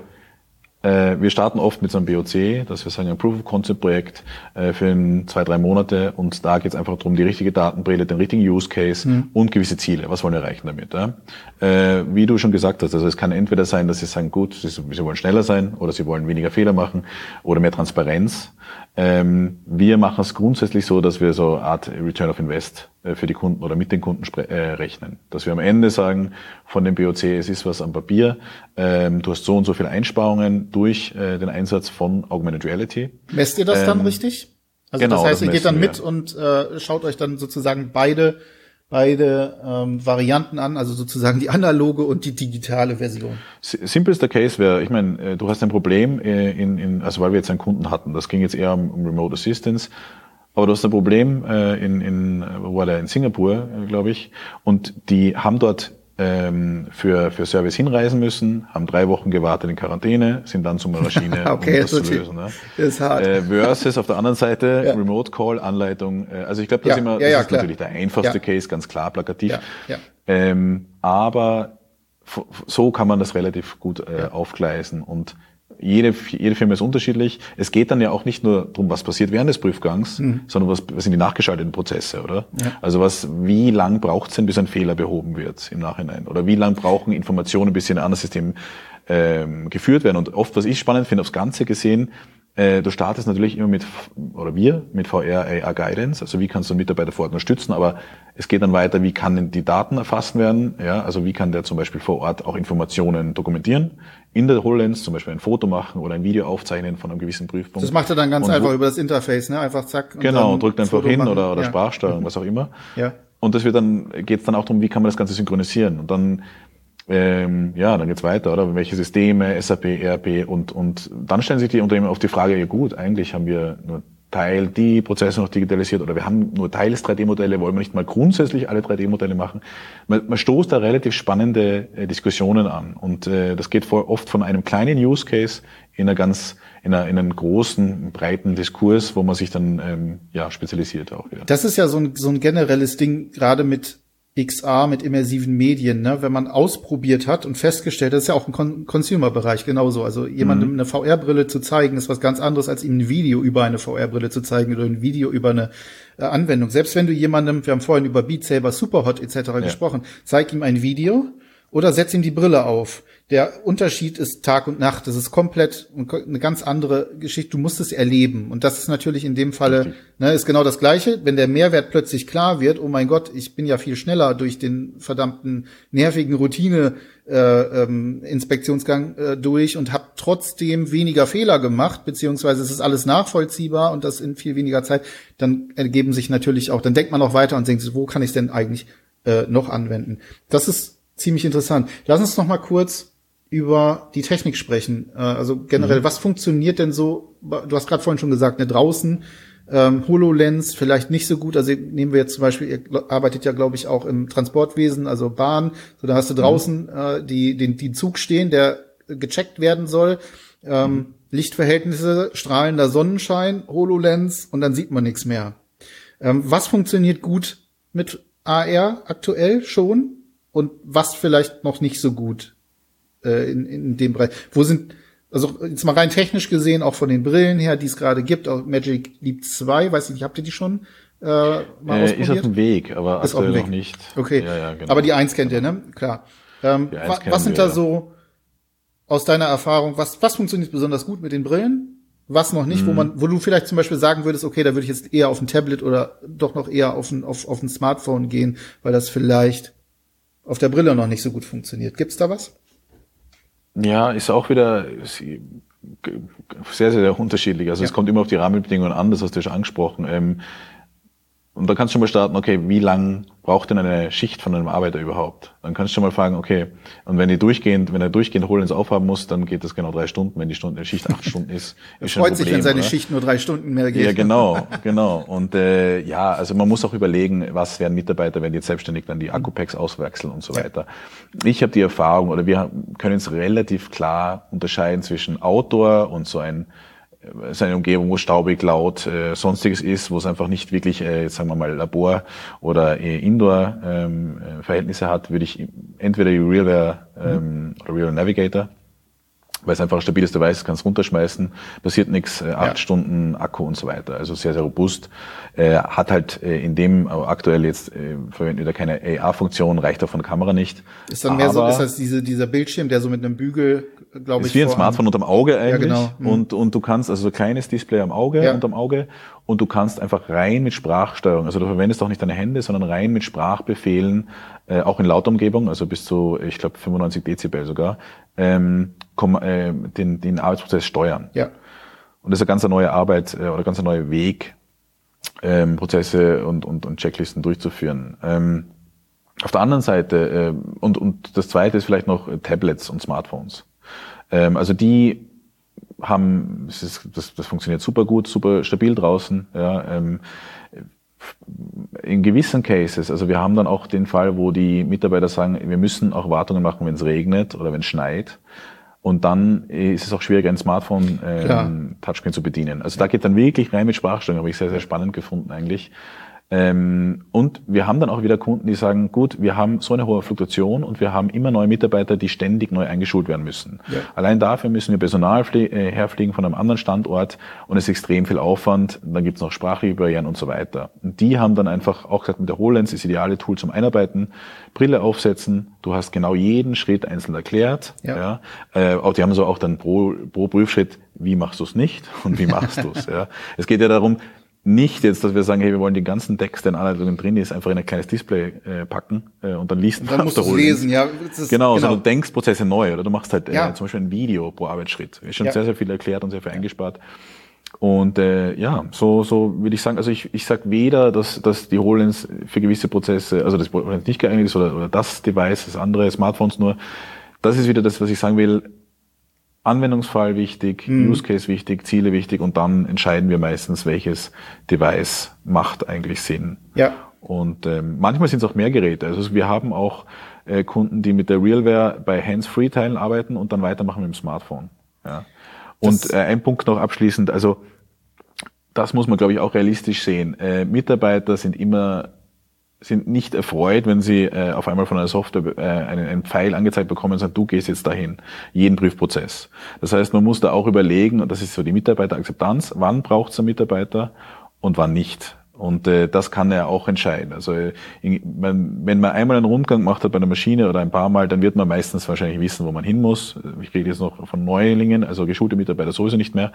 wir starten oft mit so einem BOC, dass wir sagen, ein Proof of Concept Projekt äh, für ein, zwei, drei Monate und da geht es einfach darum, die richtige Datenbrille, den richtigen Use Case mhm. und gewisse Ziele. Was wollen wir erreichen damit? Ja? Äh, wie du schon gesagt hast, also es kann entweder sein, dass sie sagen, gut, sie, sie wollen schneller sein oder sie wollen weniger Fehler machen oder mehr Transparenz. Ähm, wir machen es grundsätzlich so, dass wir so eine Art Return of Invest äh, für die Kunden oder mit den Kunden äh, rechnen. Dass wir am Ende sagen, von dem BOC, es ist was am Papier, ähm, du hast so und so viele Einsparungen durch äh, den Einsatz von Augmented Reality. Messt ihr das ähm, dann richtig? Also genau, das heißt, ihr geht dann mit wir. und äh, schaut euch dann sozusagen beide beide ähm, Varianten an, also sozusagen die analoge und die digitale Version. Simplester Case wäre, ich meine, äh, du hast ein Problem äh, in, in, also weil wir jetzt einen Kunden hatten, das ging jetzt eher um, um Remote Assistance, aber du hast ein Problem äh, in, in, wo war der, in Singapur, äh, glaube ich, und die haben dort ähm, für, für Service hinreisen müssen, haben drei Wochen gewartet in Quarantäne, sind dann zum Maschine, okay, um das, das zu lösen. Ne? Ist hart. Äh, versus auf der anderen Seite ja. Remote Call, Anleitung. Äh, also ich glaube, das, ja, immer, das ja, ist klar. natürlich der einfachste Case, ganz klar, plakativ. Ähm, aber so kann man das relativ gut äh, aufgleisen und jede, jede Firma ist unterschiedlich. Es geht dann ja auch nicht nur darum, was passiert während des Prüfgangs, mhm. sondern was, was sind die nachgeschalteten Prozesse, oder? Ja. Also was, wie lang braucht es denn, bis ein Fehler behoben wird im Nachhinein? Oder wie lang brauchen Informationen, bis sie in ein anderes System ähm, geführt werden? Und oft, was ich spannend finde, aufs Ganze gesehen, äh, du startest natürlich immer mit, oder wir, mit VR AR Guidance, also wie kannst du einen Mitarbeiter vor Ort unterstützen, aber es geht dann weiter, wie kann die Daten erfasst werden, ja, also wie kann der zum Beispiel vor Ort auch Informationen dokumentieren, in der HoloLens zum Beispiel ein Foto machen oder ein Video aufzeichnen von einem gewissen Prüfpunkt. Das macht er dann ganz und einfach über das Interface, ne, einfach zack. genau, drückt einfach Foto hin machen. oder, oder ja. Sprachsteuerung, was auch immer. Ja. Und das wird dann, geht es dann auch darum, wie kann man das Ganze synchronisieren und dann ähm, ja, dann geht's weiter, oder? Welche Systeme, SAP, ERP und, und dann stellen sich die Unternehmen auf die Frage, ja gut, eigentlich haben wir nur Teil die Prozesse noch digitalisiert oder wir haben nur teils 3D-Modelle, wollen wir nicht mal grundsätzlich alle 3D-Modelle machen. Man, man stoßt da relativ spannende äh, Diskussionen an und äh, das geht vor, oft von einem kleinen Use Case in einer ganz in, einer, in einen großen, breiten Diskurs, wo man sich dann ähm, ja spezialisiert auch wieder. Das ist ja so ein, so ein generelles Ding, gerade mit XR mit immersiven Medien, ne? wenn man ausprobiert hat und festgestellt, das ist ja auch im Consumer-Bereich genauso. Also jemandem mhm. eine VR-Brille zu zeigen, ist was ganz anderes, als ihm ein Video über eine VR-Brille zu zeigen oder ein Video über eine äh, Anwendung. Selbst wenn du jemandem, wir haben vorhin über Beat Saber, Superhot etc. Ja. gesprochen, zeig ihm ein Video oder setz ihm die Brille auf der Unterschied ist Tag und Nacht. Das ist komplett eine ganz andere Geschichte. Du musst es erleben. Und das ist natürlich in dem Falle, ne, ist genau das Gleiche. Wenn der Mehrwert plötzlich klar wird, oh mein Gott, ich bin ja viel schneller durch den verdammten nervigen Routine äh, ähm, Inspektionsgang äh, durch und habe trotzdem weniger Fehler gemacht, beziehungsweise es ist alles nachvollziehbar und das in viel weniger Zeit, dann ergeben sich natürlich auch, dann denkt man auch weiter und denkt, wo kann ich es denn eigentlich äh, noch anwenden? Das ist ziemlich interessant. Lass uns noch mal kurz über die Technik sprechen. Äh, also generell, mhm. was funktioniert denn so? Du hast gerade vorhin schon gesagt, ne, draußen Ähm, HoloLens vielleicht nicht so gut. Also nehmen wir jetzt zum Beispiel, ihr arbeitet ja, glaube ich, auch im Transportwesen, also Bahn. So, da hast du mhm. draußen mhm. äh, die, den, die Zug stehen, der gecheckt werden soll. Ähm, mhm. Lichtverhältnisse, strahlender Sonnenschein, HoloLens und dann sieht man nichts mehr. Ähm, was funktioniert gut mit AR aktuell schon und was vielleicht noch nicht so gut äh, in, in dem Bereich? Wo sind, also jetzt mal rein technisch gesehen, auch von den Brillen her, die es gerade gibt, auch Magic Leap 2, weiß ich nicht, habt ihr die schon äh, mal äh, ausprobiert? Ist auf dem Weg, aber ist aktuell noch nicht. Okay, ja, ja, genau. aber die eins kennt ihr, ne? Klar. Ähm, wa was sind wir, da so aus deiner Erfahrung, was, was funktioniert besonders gut mit den Brillen? Was noch nicht, mhm. wo man, wo du vielleicht zum Beispiel sagen würdest, okay, da würde ich jetzt eher auf ein Tablet oder doch noch eher auf ein, auf, auf ein Smartphone gehen, weil das vielleicht auf der Brille noch nicht so gut funktioniert. Gibt's da was? Ja, ist auch wieder sehr, sehr, sehr unterschiedlich. Also ja. es kommt immer auf die Rahmenbedingungen an, das hast du ja schon angesprochen. Ähm, und da kannst du schon mal starten, okay, wie lang braucht denn eine Schicht von einem Arbeiter überhaupt? Dann kannst du schon mal fragen, okay, und wenn die durchgehend, wenn er durchgehend Holens aufhaben muss, dann geht das genau drei Stunden. Wenn die Stunde, Schicht acht Stunden ist, ist schon freut Problem, sich, wenn seine oder? Schicht nur drei Stunden mehr geht. Ja, genau, genau. Und äh, ja, also man muss auch überlegen, was werden Mitarbeiter, wenn die jetzt selbstständig dann die Akkupacks auswechseln und so weiter. Ich habe die Erfahrung, oder wir können es relativ klar unterscheiden zwischen Outdoor und so ein ist eine Umgebung, wo staubig, laut, äh, sonstiges ist, wo es einfach nicht wirklich, äh, jetzt sagen wir mal, Labor- oder äh, Indoor-Verhältnisse ähm, hat, würde ich entweder die RealWare ähm, oder Real Navigator weil es einfach ein stabiles Device ist, kannst runterschmeißen, passiert nichts, äh, acht ja. Stunden Akku und so weiter. Also sehr, sehr robust. Äh, hat halt äh, in dem, aber aktuell jetzt äh, verwendet wieder keine AR-Funktion, reicht auch von der Kamera nicht. Ist dann mehr aber, so, ist das diese, dieser Bildschirm, der so mit einem Bügel, glaube ich. Ist wie ein Smartphone unterm Auge eigentlich. Ja, genau. Mhm. Und, und du kannst, also so ein kleines Display am Auge, ja. unterm Auge, und du kannst einfach rein mit Sprachsteuerung, also du verwendest auch nicht deine Hände, sondern rein mit Sprachbefehlen, äh, auch in Lautumgebung, also bis zu, ich glaube, 95 Dezibel sogar, ähm, äh, den, den Arbeitsprozess steuern. Ja. Und das ist eine ganz neue Arbeit äh, oder ganz neue Weg, ähm, Prozesse und, und, und Checklisten durchzuführen. Ähm, auf der anderen Seite, äh, und, und das zweite ist vielleicht noch Tablets und Smartphones. Ähm, also die haben, das, ist, das, das funktioniert super gut, super stabil draußen. Ja, ähm, in gewissen Cases, also wir haben dann auch den Fall, wo die Mitarbeiter sagen, wir müssen auch Wartungen machen, wenn es regnet oder wenn es schneit. Und dann ist es auch schwieriger, ein Smartphone ähm, Touchscreen zu bedienen. Also da geht dann wirklich rein mit Sprachsteuerung, habe ich sehr, sehr spannend gefunden eigentlich. Ähm, und wir haben dann auch wieder Kunden, die sagen, gut, wir haben so eine hohe Fluktuation und wir haben immer neue Mitarbeiter, die ständig neu eingeschult werden müssen. Ja. Allein dafür müssen wir Personal äh, herfliegen von einem anderen Standort und es ist extrem viel Aufwand. Dann gibt es noch sprachliche Barrieren und so weiter. Und die haben dann einfach auch gesagt, mit der HoloLens ist ideale Tool zum Einarbeiten, Brille aufsetzen, du hast genau jeden Schritt einzeln erklärt. Ja. ja. Äh, die haben so auch dann pro, pro Prüfschritt, wie machst du es nicht und wie machst du es. ja. Es geht ja darum, nicht jetzt, dass wir sagen, hey, wir wollen den ganzen Text, der in Anleitungen drin ist, einfach in ein kleines Display äh, packen äh, und dann liest man. Dann musst du lesen, ja. Ist, genau, genau. Also du denkst Prozesse neu oder du machst halt äh, zum Beispiel ein Video pro Arbeitsschritt. Ist schon ja. sehr, sehr viel erklärt und sehr viel eingespart. Und äh, ja, so, so würde ich sagen, also ich, ich sage weder, dass, dass die HoloLens für gewisse Prozesse, also das HoloLens nicht geeignet ist oder, oder das Device, das andere, Smartphones nur, das ist wieder das, was ich sagen will, Anwendungsfall wichtig, mhm. Use Case wichtig, Ziele wichtig und dann entscheiden wir meistens, welches Device macht eigentlich Sinn. Ja. Und ähm, manchmal sind es auch mehr Geräte. Also wir haben auch äh, Kunden, die mit der Realware bei Hands-Free-Teilen arbeiten und dann weitermachen mit dem Smartphone. Ja. Und äh, ein Punkt noch abschließend, also das muss man, glaube ich, auch realistisch sehen. Äh, Mitarbeiter sind immer sind nicht erfreut, wenn sie äh, auf einmal von einer Software äh, einen, einen Pfeil angezeigt bekommen und sagen, du gehst jetzt dahin, jeden Prüfprozess. Das heißt, man muss da auch überlegen, und das ist so die Mitarbeiterakzeptanz, wann braucht es einen Mitarbeiter und wann nicht. Und äh, das kann er auch entscheiden. Also in, man, wenn man einmal einen Rundgang gemacht hat bei einer Maschine oder ein paar Mal, dann wird man meistens wahrscheinlich wissen, wo man hin muss. Ich rede jetzt noch von Neulingen, also geschulte Mitarbeiter sowieso nicht mehr.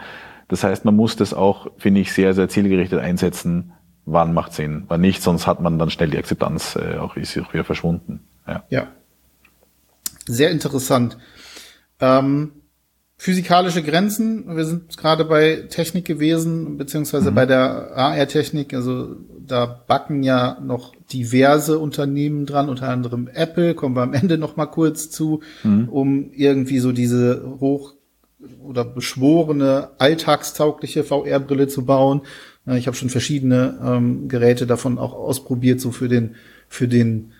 Das heißt, man muss das auch, finde ich, sehr, sehr zielgerichtet einsetzen, wann macht Sinn, wann nicht, sonst hat man dann schnell die Akzeptanz, äh, auch ist auch wieder verschwunden. Ja. ja. Sehr interessant. Ähm, physikalische Grenzen, wir sind gerade bei Technik gewesen, beziehungsweise mhm. bei der AR-Technik, also da backen ja noch diverse Unternehmen dran, unter anderem Apple, kommen wir am Ende noch mal kurz zu, mhm. um irgendwie so diese hoch oder beschworene, alltagstaugliche VR-Brille zu bauen. Äh, ich habe schon verschiedene ähm, Geräte davon auch ausprobiert, so für den, für den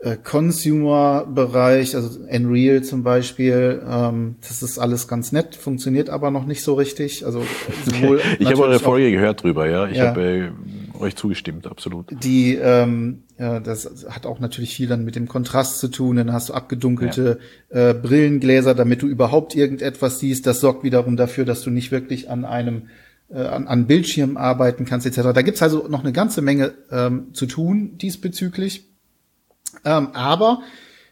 äh, Consumer-Bereich, also Unreal zum Beispiel. Ähm, das ist alles ganz nett, funktioniert aber noch nicht so richtig. Also sowohl ich habe eure Folge gehört drüber, ja. Ich ja. habe äh, euch zugestimmt, absolut. Die, ähm, ja, das hat auch natürlich viel dann mit dem Kontrast zu tun. Dann hast du abgedunkelte ja. äh, Brillengläser, damit du überhaupt irgendetwas siehst. Das sorgt wiederum dafür, dass du nicht wirklich an einem äh, an, an Bildschirm arbeiten kannst etc. Da gibt's also noch eine ganze Menge ähm, zu tun diesbezüglich. Ähm, aber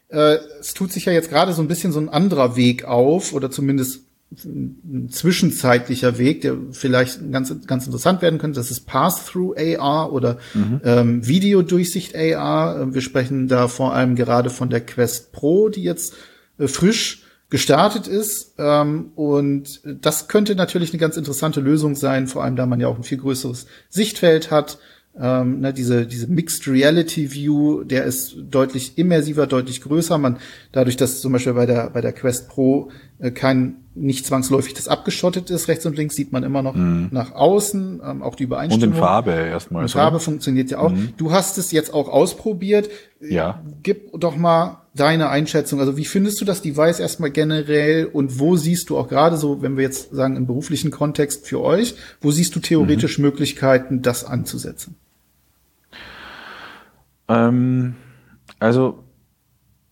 äh, es tut sich ja jetzt gerade so ein bisschen so ein anderer Weg auf oder zumindest ein zwischenzeitlicher Weg, der vielleicht ganz, ganz interessant werden könnte. Das ist Pass-Through AR oder mhm. ähm, Videodurchsicht AR. Wir sprechen da vor allem gerade von der Quest Pro, die jetzt äh, frisch gestartet ist. Ähm, und das könnte natürlich eine ganz interessante Lösung sein, vor allem da man ja auch ein viel größeres Sichtfeld hat. Ähm, ne, diese, diese Mixed Reality View, der ist deutlich immersiver, deutlich größer. Man, dadurch, dass zum Beispiel bei der, bei der Quest Pro äh, kein, nicht zwangsläufig das abgeschottet ist, rechts und links sieht man immer noch mhm. nach außen, ähm, auch die Übereinstimmung. Und in Farbe erstmal. In Farbe funktioniert ja auch. Mhm. Du hast es jetzt auch ausprobiert. Ja. Gib doch mal deine Einschätzung. Also wie findest du das Device erstmal generell und wo siehst du auch gerade so, wenn wir jetzt sagen im beruflichen Kontext für euch, wo siehst du theoretisch mhm. Möglichkeiten, das anzusetzen? Ähm, also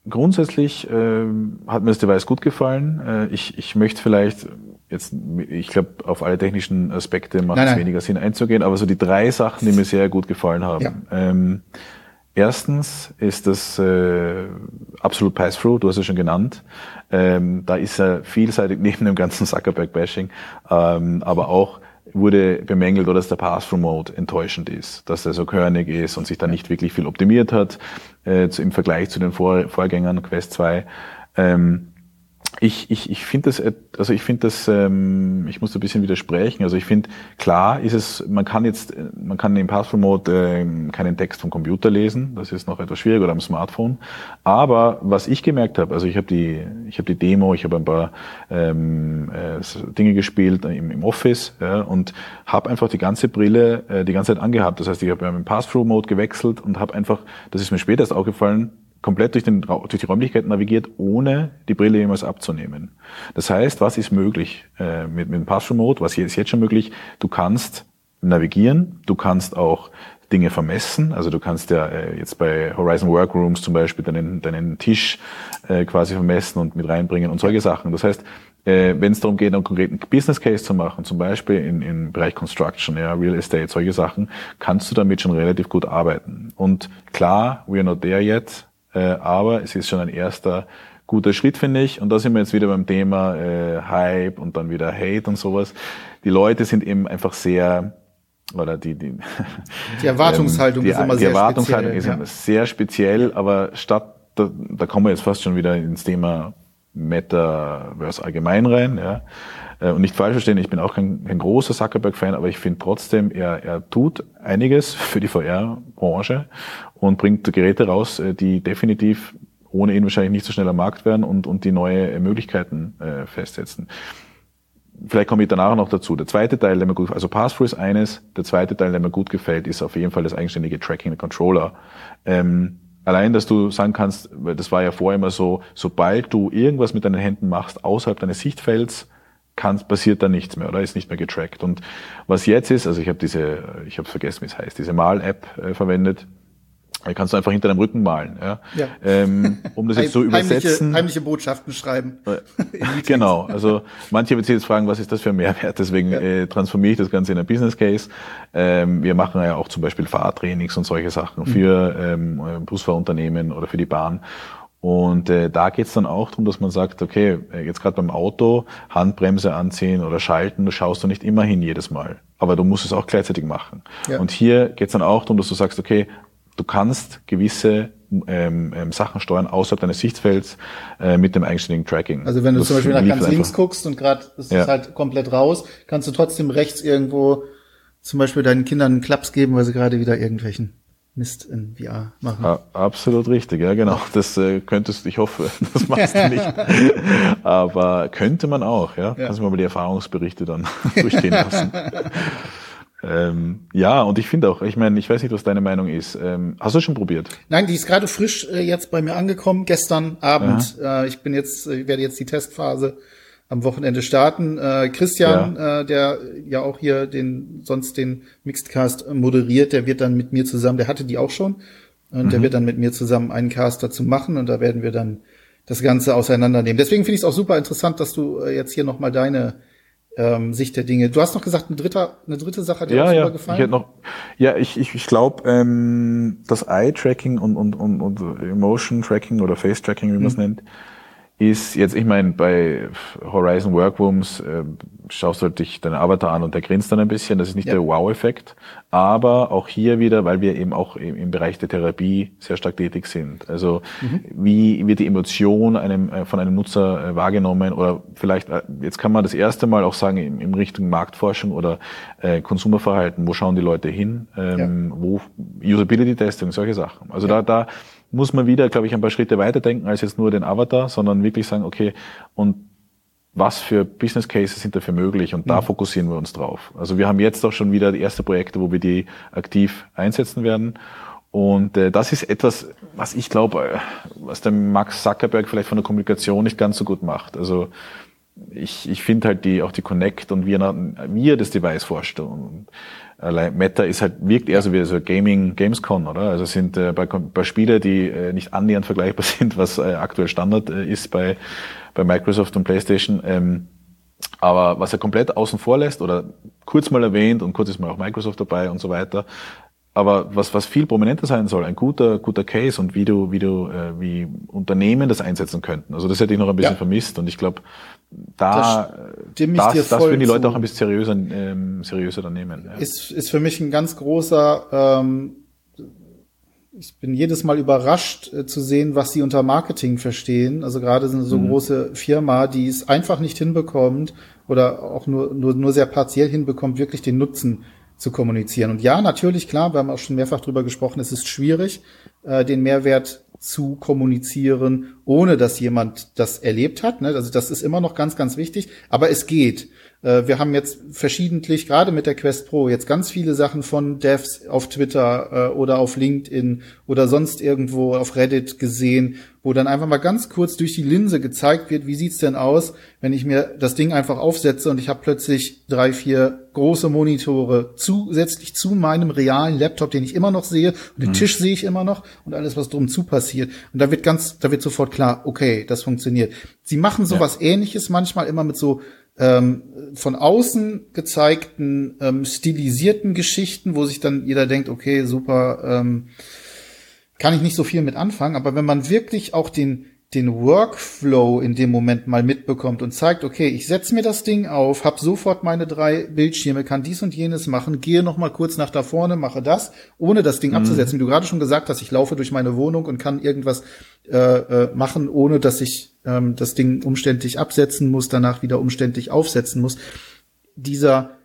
grundsätzlich äh, hat mir das Device gut gefallen. Äh, ich, ich möchte vielleicht jetzt, ich glaube, auf alle technischen Aspekte macht es weniger Sinn einzugehen, aber so die drei Sachen, die mir sehr gut gefallen haben. Ja. Ähm, erstens ist das äh, absolut pass-through, du hast es schon genannt. Ähm, da ist er vielseitig neben dem ganzen Zuckerberg-Bashing, ähm, aber auch wurde bemängelt, dass der Pass-Through-Mode enttäuschend ist, dass er so körnig ist und sich da nicht wirklich viel optimiert hat äh, zu, im Vergleich zu den Vor Vorgängern Quest 2. Ähm, ich, ich, ich finde das, also ich finde das, ähm, ich muss da ein bisschen widersprechen. Also ich finde, klar ist es, man kann jetzt, man kann im Password Mode äh, keinen Text vom Computer lesen. Das ist noch etwas schwieriger oder am Smartphone. Aber was ich gemerkt habe, also ich habe die, ich habe die Demo, ich habe ein paar ähm, äh, Dinge gespielt im, im Office ja, und habe einfach die ganze Brille äh, die ganze Zeit angehabt. Das heißt, ich habe im Pass-Through-Mode gewechselt und habe einfach, das ist mir später erst aufgefallen, komplett durch, den, durch die Räumlichkeit navigiert, ohne die Brille jemals abzunehmen. Das heißt, was ist möglich äh, mit, mit dem Pass-Mode? Was ist jetzt schon möglich? Du kannst navigieren, du kannst auch Dinge vermessen. Also du kannst ja äh, jetzt bei Horizon Workrooms zum Beispiel deinen, deinen Tisch äh, quasi vermessen und mit reinbringen und solche Sachen. Das heißt, äh, wenn es darum geht, einen konkreten Business Case zu machen, zum Beispiel in, im Bereich Construction, ja, Real Estate, solche Sachen, kannst du damit schon relativ gut arbeiten. Und klar, we are not there yet. Äh, aber es ist schon ein erster guter Schritt, finde ich. Und da sind wir jetzt wieder beim Thema äh, Hype und dann wieder Hate und sowas. Die Leute sind eben einfach sehr oder die die, die Erwartungshaltung ähm, die, ist immer die sehr Erwartungshaltung speziell, ist ja. immer sehr speziell, aber statt da, da kommen wir jetzt fast schon wieder ins Thema Metaverse allgemein rein, ja. Äh, und nicht falsch verstehen, ich bin auch kein, kein großer Zuckerberg-Fan, aber ich finde trotzdem, er, er tut einiges für die VR-Branche und bringt Geräte raus, äh, die definitiv ohne ihn wahrscheinlich nicht so schnell am Markt werden und, und die neue Möglichkeiten äh, festsetzen. Vielleicht komme ich danach noch dazu. Der zweite Teil, der mir gut, also Passthrough ist eines. Der zweite Teil, der mir gut gefällt, ist auf jeden Fall das eigenständige Tracking der Controller. Ähm, allein, dass du sagen kannst, weil das war ja vorher immer so, sobald du irgendwas mit deinen Händen machst außerhalb deines Sichtfelds, kann, passiert da nichts mehr oder ist nicht mehr getrackt. Und was jetzt ist, also ich habe diese, ich habe vergessen, wie es heißt, diese Mal-App äh, verwendet. Da kannst du einfach hinter deinem Rücken malen, ja. ja. Ähm, um das jetzt so übersetzen. Heimliche, heimliche Botschaften schreiben. genau. Also manche wird sich jetzt fragen, was ist das für ein Mehrwert? Deswegen ja. äh, transformiere ich das Ganze in ein Business Case. Ähm, wir machen ja auch zum Beispiel Fahrtrainings und solche Sachen für ähm, Busfahrunternehmen oder für die Bahn. Und äh, da geht's dann auch darum, dass man sagt, okay, äh, jetzt gerade beim Auto, Handbremse anziehen oder schalten, du schaust du nicht immer hin jedes Mal. Aber du musst es auch gleichzeitig machen. Ja. Und hier geht's dann auch darum, dass du sagst, okay, du kannst gewisse ähm, ähm, Sachen steuern außerhalb deines Sichtfelds äh, mit dem eigenständigen Tracking. Also wenn du das zum Beispiel nach ganz links guckst und gerade ist ja. halt komplett raus, kannst du trotzdem rechts irgendwo zum Beispiel deinen Kindern einen Klaps geben, weil sie gerade wieder irgendwelchen Mist in VR machen. Ja, absolut richtig, ja genau. Das äh, könntest, ich hoffe, das machst du nicht. Aber könnte man auch, ja. ja. Kannst du mal die Erfahrungsberichte dann durchgehen lassen. ähm, ja, und ich finde auch, ich meine, ich weiß nicht, was deine Meinung ist. Ähm, hast du schon probiert? Nein, die ist gerade frisch äh, jetzt bei mir angekommen, gestern Abend. Äh, ich bin jetzt, ich werde jetzt die Testphase am Wochenende starten. Äh, Christian, ja. Äh, der ja auch hier den sonst den Mixedcast moderiert, der wird dann mit mir zusammen, der hatte die auch schon und mhm. der wird dann mit mir zusammen einen Cast dazu machen und da werden wir dann das Ganze auseinandernehmen. Deswegen finde ich es auch super interessant, dass du äh, jetzt hier nochmal deine ähm, Sicht der Dinge. Du hast noch gesagt, eine dritte, eine dritte Sache hat dir ja, auch ja. super gefallen. Ich noch, ja, ich, ich, ich glaube, ähm, das Eye-Tracking und, und, und, und Emotion-Tracking oder Face-Tracking, wie man es mhm. nennt, ist jetzt, ich meine, bei Horizon Workrooms äh, schaust du halt dich deinen Avatar an und der grinst dann ein bisschen. Das ist nicht ja. der Wow-Effekt. Aber auch hier wieder, weil wir eben auch im, im Bereich der Therapie sehr stark tätig sind. Also mhm. wie wird die Emotion einem, äh, von einem Nutzer äh, wahrgenommen oder vielleicht, äh, jetzt kann man das erste Mal auch sagen, in, in Richtung Marktforschung oder äh, Konsumerverhalten, wo schauen die Leute hin, ähm, ja. wo Usability-Testing, solche Sachen. Also ja. da, da muss man wieder, glaube ich, ein paar Schritte weiterdenken als jetzt nur den Avatar, sondern wirklich sagen, okay, und was für Business Cases sind dafür möglich und da mhm. fokussieren wir uns drauf. Also wir haben jetzt auch schon wieder die ersten Projekte, wo wir die aktiv einsetzen werden. Und äh, das ist etwas, was ich glaube, äh, was der Max Zuckerberg vielleicht von der Kommunikation nicht ganz so gut macht. Also ich, ich finde halt die auch die Connect und wie er, wie er das Device vorstellt. Und allein Meta ist halt, wirkt eher so wie so Gaming, Gamescon, oder? Also sind äh, bei, bei Spiele, die äh, nicht annähernd vergleichbar sind, was äh, aktuell Standard äh, ist bei, bei Microsoft und PlayStation. Ähm, aber was er komplett außen vor lässt oder kurz mal erwähnt und kurz ist mal auch Microsoft dabei und so weiter. Aber was, was viel prominenter sein soll, ein guter, guter Case und wie du, wie du, äh, wie Unternehmen das einsetzen könnten. Also das hätte ich noch ein bisschen ja. vermisst und ich glaube, da, das, das, das würden die Leute auch ein bisschen seriöser, ähm, seriöser dann nehmen. Ja. Ist, ist für mich ein ganz großer, ähm, ich bin jedes Mal überrascht äh, zu sehen, was sie unter Marketing verstehen. Also gerade so eine so mhm. große Firma, die es einfach nicht hinbekommt oder auch nur, nur, nur sehr partiell hinbekommt, wirklich den Nutzen zu kommunizieren. Und ja, natürlich, klar, wir haben auch schon mehrfach drüber gesprochen, es ist schwierig, äh, den Mehrwert zu kommunizieren, ohne dass jemand das erlebt hat. Ne? Also das ist immer noch ganz, ganz wichtig, aber es geht. Äh, wir haben jetzt verschiedentlich, gerade mit der Quest Pro, jetzt ganz viele Sachen von Devs auf Twitter äh, oder auf LinkedIn oder sonst irgendwo auf Reddit gesehen, wo dann einfach mal ganz kurz durch die Linse gezeigt wird, wie sieht's denn aus, wenn ich mir das Ding einfach aufsetze und ich habe plötzlich drei, vier große Monitore zusätzlich zu meinem realen Laptop, den ich immer noch sehe und den mhm. Tisch sehe ich immer noch und alles, was drum zu passiert. Und da wird ganz, da wird sofort klar, okay, das funktioniert. Sie machen sowas ja. ähnliches manchmal immer mit so ähm, von außen gezeigten ähm, stilisierten Geschichten, wo sich dann jeder denkt, okay, super, ähm, kann ich nicht so viel mit anfangen, aber wenn man wirklich auch den den Workflow in dem Moment mal mitbekommt und zeigt, okay, ich setze mir das Ding auf, habe sofort meine drei Bildschirme, kann dies und jenes machen, gehe noch mal kurz nach da vorne, mache das, ohne das Ding mhm. abzusetzen. Wie du gerade schon gesagt hast, ich laufe durch meine Wohnung und kann irgendwas äh, äh, machen, ohne dass ich ähm, das Ding umständlich absetzen muss, danach wieder umständlich aufsetzen muss. Dieser,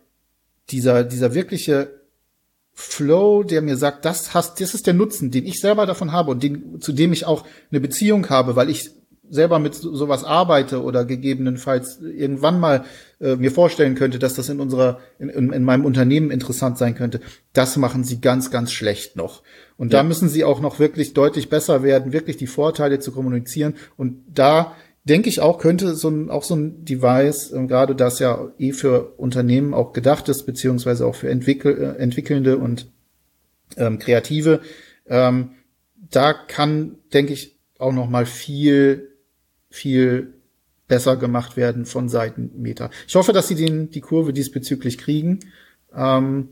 dieser, dieser wirkliche Flow, der mir sagt, das hast, das ist der Nutzen, den ich selber davon habe und den, zu dem ich auch eine Beziehung habe, weil ich selber mit sowas arbeite oder gegebenenfalls irgendwann mal äh, mir vorstellen könnte, dass das in unserer, in, in, in, meinem Unternehmen interessant sein könnte, das machen sie ganz, ganz schlecht noch. Und ja. da müssen sie auch noch wirklich deutlich besser werden, wirklich die Vorteile zu kommunizieren. Und da denke ich auch, könnte so ein, auch so ein Device, äh, gerade das ja eh für Unternehmen auch gedacht ist, beziehungsweise auch für Entwickel, äh, Entwickelnde und ähm, Kreative, ähm, da kann, denke ich, auch noch mal viel, viel besser gemacht werden von Seiten Meta. Ich hoffe, dass sie den, die Kurve diesbezüglich kriegen. Ähm,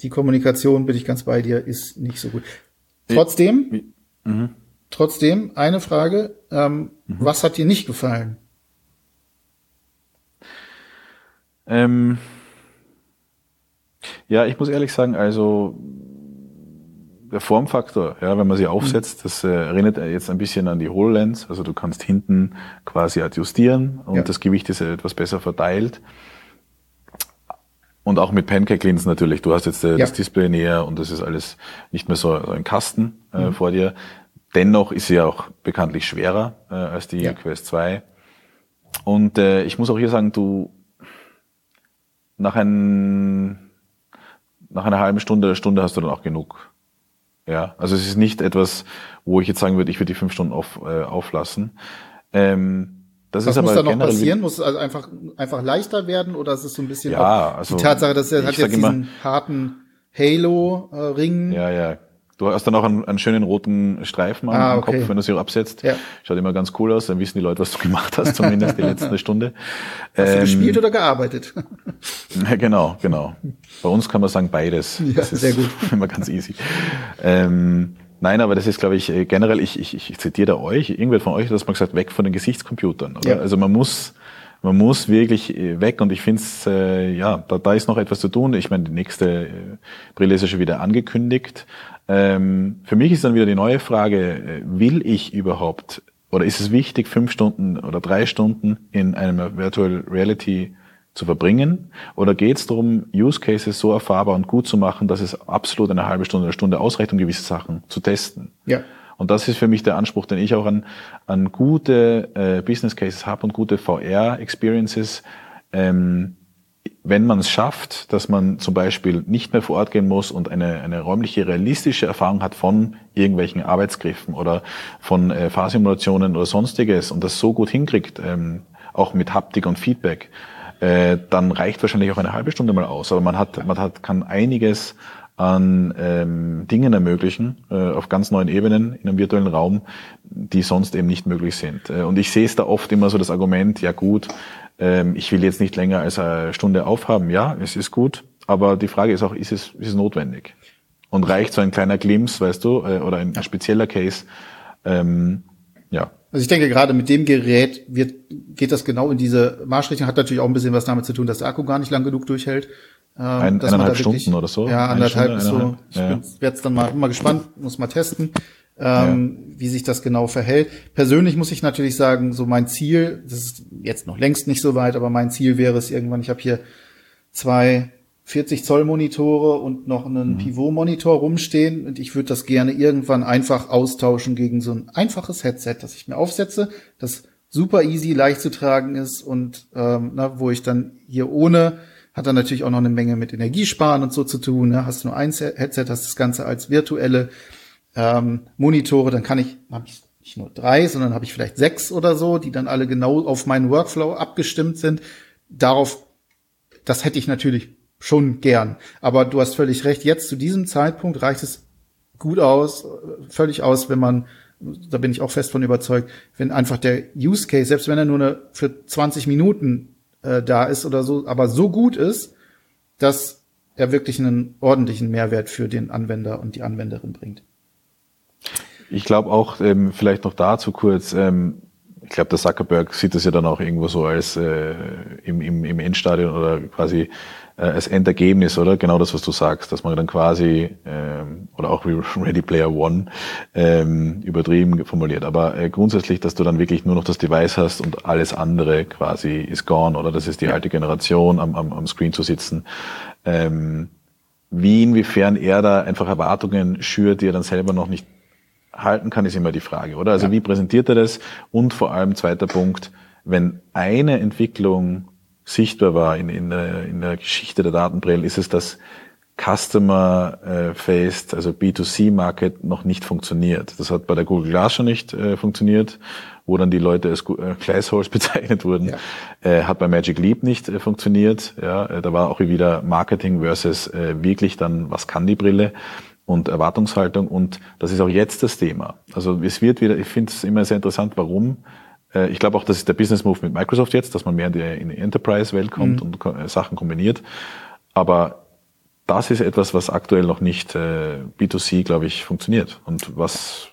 die Kommunikation, bin ich ganz bei dir, ist nicht so gut. Trotzdem, mhm. Trotzdem, eine Frage, ähm, mhm. was hat dir nicht gefallen? Ähm, ja, ich muss ehrlich sagen, also der Formfaktor, ja, wenn man sie aufsetzt, mhm. das äh, erinnert jetzt ein bisschen an die HoloLens. Also du kannst hinten quasi adjustieren und ja. das Gewicht ist etwas besser verteilt. Und auch mit Pancake-Linsen natürlich. Du hast jetzt äh, ja. das Display näher und das ist alles nicht mehr so, so ein Kasten äh, mhm. vor dir. Dennoch ist sie auch bekanntlich schwerer äh, als die ja. Quest 2. Und äh, ich muss auch hier sagen, du nach, ein, nach einer halben Stunde, Stunde hast du dann auch genug. Ja, also es ist nicht etwas, wo ich jetzt sagen würde, ich würde die fünf Stunden auf, äh, auflassen. Ähm, das Was ist muss aber da noch passieren? Muss es also einfach, einfach leichter werden oder ist es so ein bisschen ja, also, die Tatsache, dass er hat jetzt diesen immer, harten Halo-Ring? Ja, ja, Du hast dann auch einen, einen schönen roten Streifen ah, am okay. Kopf, wenn du sie absetzt. Ja. Schaut immer ganz cool aus, dann wissen die Leute, was du gemacht hast, zumindest die letzte Stunde. Hast ähm, du gespielt oder gearbeitet? Genau, genau. Bei uns kann man sagen beides. Ja, das ist sehr gut. immer ganz easy. Ähm, Nein, aber das ist, glaube ich, äh, generell, ich, ich, ich zitiere da euch, irgendwer von euch hat das mal gesagt, weg von den Gesichtscomputern. Oder? Ja. Also man muss, man muss wirklich äh, weg und ich finde es, äh, ja, da, da ist noch etwas zu tun. Ich meine, die nächste äh, Brille ist ja schon wieder angekündigt. Ähm, für mich ist dann wieder die neue Frage, äh, will ich überhaupt oder ist es wichtig, fünf Stunden oder drei Stunden in einem Virtual Reality zu verbringen? Oder geht es darum, Use Cases so erfahrbar und gut zu machen, dass es absolut eine halbe Stunde, eine Stunde ausreicht, um gewisse Sachen zu testen? Ja. Und das ist für mich der Anspruch, den ich auch an, an gute äh, Business Cases habe und gute VR-Experiences. Ähm, wenn man es schafft, dass man zum Beispiel nicht mehr vor Ort gehen muss und eine, eine räumliche, realistische Erfahrung hat von irgendwelchen Arbeitsgriffen oder von äh, Fahrsimulationen oder sonstiges und das so gut hinkriegt, ähm, auch mit Haptik und Feedback, äh, dann reicht wahrscheinlich auch eine halbe Stunde mal aus. Aber man hat, man hat, kann einiges an ähm, Dingen ermöglichen äh, auf ganz neuen Ebenen in einem virtuellen Raum, die sonst eben nicht möglich sind. Äh, und ich sehe es da oft immer so das Argument, ja gut, ähm, ich will jetzt nicht länger als eine Stunde aufhaben. Ja, es ist gut, aber die Frage ist auch, ist es, ist es notwendig? Und reicht so ein kleiner Glimpse, weißt du, äh, oder ein spezieller Case? Ähm, ja. Also ich denke, gerade mit dem Gerät wird, geht das genau in diese Marschrichtung. Hat natürlich auch ein bisschen was damit zu tun, dass der Akku gar nicht lang genug durchhält. Ähm, ein, eineinhalb Stunden oder so? Ja, anderthalb Stunde, so. Ich ja. bin jetzt dann mal, mal gespannt, muss mal testen ähm, ja. wie sich das genau verhält. Persönlich muss ich natürlich sagen, so mein Ziel, das ist jetzt noch längst nicht so weit, aber mein Ziel wäre es irgendwann, ich habe hier zwei 40 Zoll Monitore und noch einen mhm. Pivot-Monitor rumstehen und ich würde das gerne irgendwann einfach austauschen gegen so ein einfaches Headset, das ich mir aufsetze, das super easy, leicht zu tragen ist und ähm, na, wo ich dann hier ohne hat dann natürlich auch noch eine Menge mit Energiesparen und so zu tun. Ne? Hast du nur ein Headset, hast das Ganze als virtuelle ähm, Monitore, dann kann ich, habe ich nicht nur drei, sondern habe ich vielleicht sechs oder so, die dann alle genau auf meinen Workflow abgestimmt sind. Darauf, das hätte ich natürlich schon gern. Aber du hast völlig recht. Jetzt zu diesem Zeitpunkt reicht es gut aus, völlig aus, wenn man, da bin ich auch fest von überzeugt, wenn einfach der Use Case, selbst wenn er nur eine, für 20 Minuten äh, da ist oder so, aber so gut ist, dass er wirklich einen ordentlichen Mehrwert für den Anwender und die Anwenderin bringt. Ich glaube auch, ähm, vielleicht noch dazu kurz, ähm, ich glaube, der Zuckerberg sieht das ja dann auch irgendwo so als äh, im, im, im Endstadion oder quasi äh, als Endergebnis, oder? Genau das, was du sagst, dass man dann quasi, ähm, oder auch wie Ready Player One, ähm, übertrieben formuliert, aber äh, grundsätzlich, dass du dann wirklich nur noch das Device hast und alles andere quasi ist gone, oder? Das ist die ja. alte Generation, am, am, am Screen zu sitzen. Ähm, wie inwiefern er da einfach Erwartungen schürt, die er dann selber noch nicht halten kann, ist immer die Frage, oder? Also ja. wie präsentiert er das? Und vor allem zweiter Punkt, wenn eine Entwicklung sichtbar war in, in, der, in der Geschichte der Datenbrillen, ist es, dass Customer-Faced, also B2C-Market noch nicht funktioniert. Das hat bei der Google Glass schon nicht äh, funktioniert, wo dann die Leute als äh, Glassholes bezeichnet wurden. Ja. Äh, hat bei Magic Leap nicht äh, funktioniert. Ja, äh, da war auch wieder Marketing versus äh, wirklich dann, was kann die Brille? Und Erwartungshaltung. Und das ist auch jetzt das Thema. Also es wird wieder, ich finde es immer sehr interessant, warum. Äh, ich glaube auch, das ist der Business Move mit Microsoft jetzt, dass man mehr in die, in die Enterprise-Welt kommt mhm. und äh, Sachen kombiniert. Aber das ist etwas, was aktuell noch nicht äh, B2C, glaube ich, funktioniert. Und was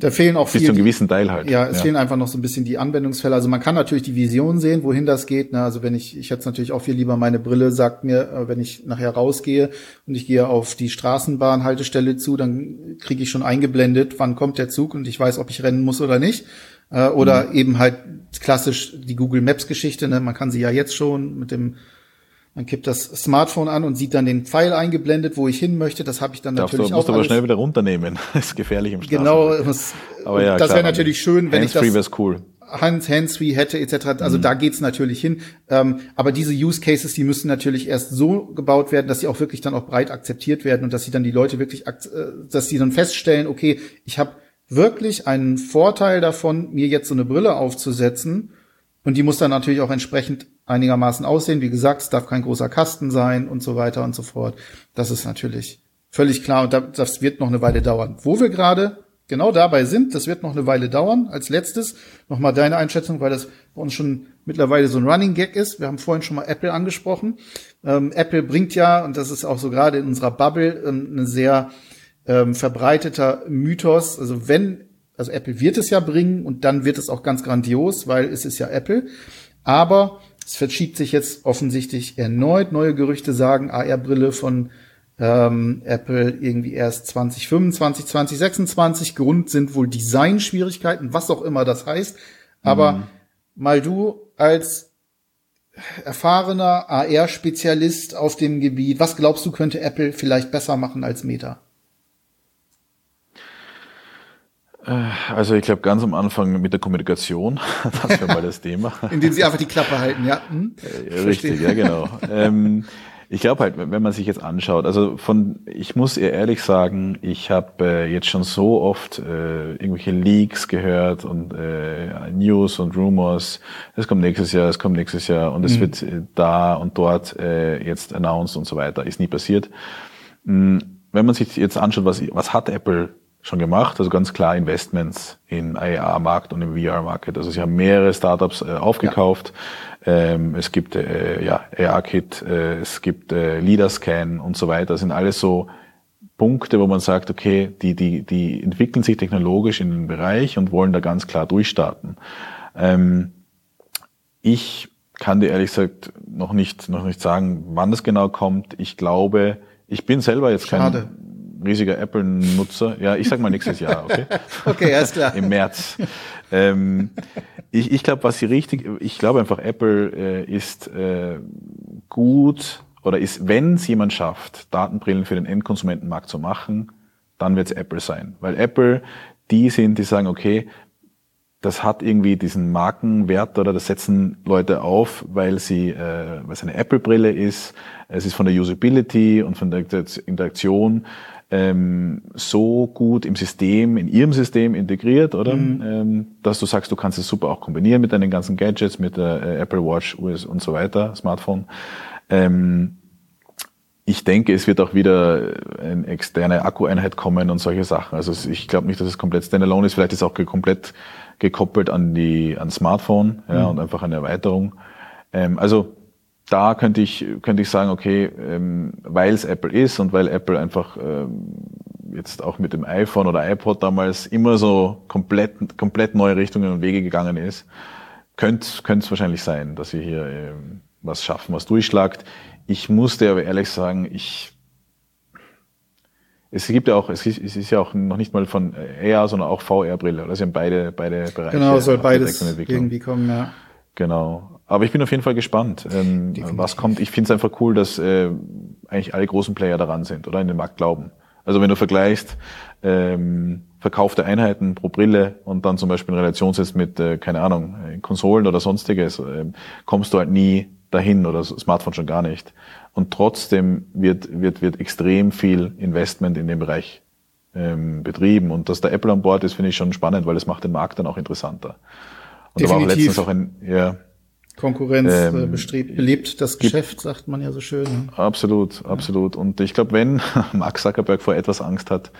da fehlen auch viel. Bis zu einem gewissen Teil halt. Ja, es ja. fehlen einfach noch so ein bisschen die Anwendungsfälle. Also man kann natürlich die Vision sehen, wohin das geht. Ne? Also wenn ich, ich hätte natürlich auch viel lieber meine Brille, sagt mir, äh, wenn ich nachher rausgehe und ich gehe auf die Straßenbahnhaltestelle zu, dann kriege ich schon eingeblendet, wann kommt der Zug und ich weiß, ob ich rennen muss oder nicht. Äh, oder mhm. eben halt klassisch die Google Maps Geschichte. Ne? Man kann sie ja jetzt schon mit dem Man kippt das Smartphone an und sieht dann den Pfeil eingeblendet, wo ich hin möchte. Das habe ich dann Darfst natürlich du, musst auch. aber schnell wieder runternehmen. Das ist gefährlich im Genau, das, aber ja, das wäre natürlich schön, wenn ich das wäre cool. Hands, Hands-Free hätte etc. Also mhm. da geht's natürlich hin. Ähm, aber diese Use Cases, die müssen natürlich erst so gebaut werden, dass sie auch wirklich dann auch breit akzeptiert werden und dass sie dann die Leute wirklich, äh, dass sie dann feststellen, okay, ich habe wirklich einen Vorteil davon, mir jetzt so eine Brille aufzusetzen. Und die muss dann natürlich auch entsprechend einigermaßen aussehen. Wie gesagt, es darf kein großer Kasten sein und so weiter und so fort. Das ist natürlich völlig klar und das wird noch eine Weile dauern. Wo wir gerade genau dabei sind, das wird noch eine Weile dauern. Als letztes nochmal deine Einschätzung, weil das bei uns schon mittlerweile so ein Running Gag ist. Wir haben vorhin schon mal Apple angesprochen. Ähm, Apple bringt ja, und das ist auch so gerade in unserer Bubble, ähm, eine sehr ähm, verbreiteter Mythos. Also wenn, also Apple wird es ja bringen und dann wird es auch ganz grandios, weil es ist ja Apple. Aber es verschiebt sich jetzt offensichtlich erneut. Neue Gerüchte sagen, AR-Brille von ähm, Apple irgendwie erst 2025, 2026. Grund sind wohl Designschwierigkeiten, was auch immer das heißt. Aber mhm. mal du als erfahrener AR-Spezialist auf dem Gebiet, was glaubst du, könnte Apple vielleicht besser machen als Meta? Äh, also ich glaube ganz am Anfang mit der Kommunikation, das wäre mal das Thema. Indem sie einfach die Klappe halten, ja. Hm? Äh, richtig, ja genau. ähm, ich glaube halt, wenn man sich jetzt anschaut, also von, ich muss eher ehrlich sagen, ich habe äh, jetzt schon so oft äh, irgendwelche Leaks gehört und äh, News und Rumors, es kommt nächstes Jahr, es kommt nächstes Jahr und es mhm. wird äh, da und dort äh, jetzt announced und so weiter, ist nie passiert. Mhm. Wenn man sich jetzt anschaut, was, was hat Apple schon gemacht, also ganz klar Investments in AR-Markt und im VR-Market. Also sie haben mehrere Startups äh, aufgekauft. Ja. Ähm, es gibt äh, ja AR-Kit, äh, es gibt äh, LeaderScan und so weiter. Das sind alles so Punkte, wo man sagt, okay, die, die, die entwickeln sich technologisch in den Bereich und wollen da ganz klar durchstarten. Ähm, ich kann dir ehrlich gesagt noch nicht, noch nicht sagen, wann es genau kommt. Ich glaube, ich bin selber jetzt Schade. kein riesiger Apple-Nutzer. Ja, ich sag mal nächstes Jahr, okay? okay, alles klar. Im März. Ähm, ich ich glaube, was sie richtig, ich glaube einfach, Apple äh, ist äh, gut oder ist, wenn es jemand schafft, Datenbrillen für den Endkonsumentenmarkt zu machen, dann wird es Apple sein. Weil Apple, die sind, die sagen, okay, das hat irgendwie diesen Markenwert oder das setzen Leute auf, weil sie, äh, weil es eine Apple-Brille ist. Es ist von der Usability und von der Interaktion ähm, so gut im System, in ihrem System integriert, oder? Mhm. Ähm, dass du sagst, du kannst es super auch kombinieren mit deinen ganzen Gadgets, mit der äh, Apple Watch US und so weiter, Smartphone. Ähm, ich denke, es wird auch wieder eine externe Akkueinheit kommen und solche Sachen. Also ich glaube nicht, dass es komplett standalone ist. Vielleicht ist es auch komplett gekoppelt an die an Smartphone ja, mhm. und einfach eine Erweiterung. Ähm, also da könnte ich, könnte ich sagen, okay, ähm, weil es Apple ist und weil Apple einfach ähm, jetzt auch mit dem iPhone oder iPod damals immer so komplett, komplett neue Richtungen und Wege gegangen ist, könnte es wahrscheinlich sein, dass sie hier ähm, was schaffen, was durchschlagt. Ich musste aber ehrlich sagen, ich es gibt ja auch, es ist, es ist ja auch noch nicht mal von AR, sondern auch VR-Brille. Oder sie haben beide, beide Bereiche. Genau, soll beides irgendwie kommen, ja. Genau. Aber ich bin auf jeden Fall gespannt, ähm, was kommt. Ich finde es einfach cool, dass äh, eigentlich alle großen Player daran sind oder in den Markt glauben. Also wenn du vergleichst, ähm, verkaufte Einheiten pro Brille und dann zum Beispiel in Relation setzt mit, äh, keine Ahnung, äh, Konsolen oder sonstiges, äh, kommst du halt nie dahin oder Smartphone schon gar nicht. Und trotzdem wird, wird, wird extrem viel Investment in dem Bereich ähm, betrieben. Und dass der Apple an Bord ist, finde ich schon spannend, weil es macht den Markt dann auch interessanter. Und Definitiv. da war auch letztens auch ein, ja, Konkurrenz ähm, äh, bestrebt, belebt das Geschäft, sagt man ja so schön. Ne? Absolut, absolut. Und ich glaube, wenn Mark Zuckerberg vor etwas Angst hat,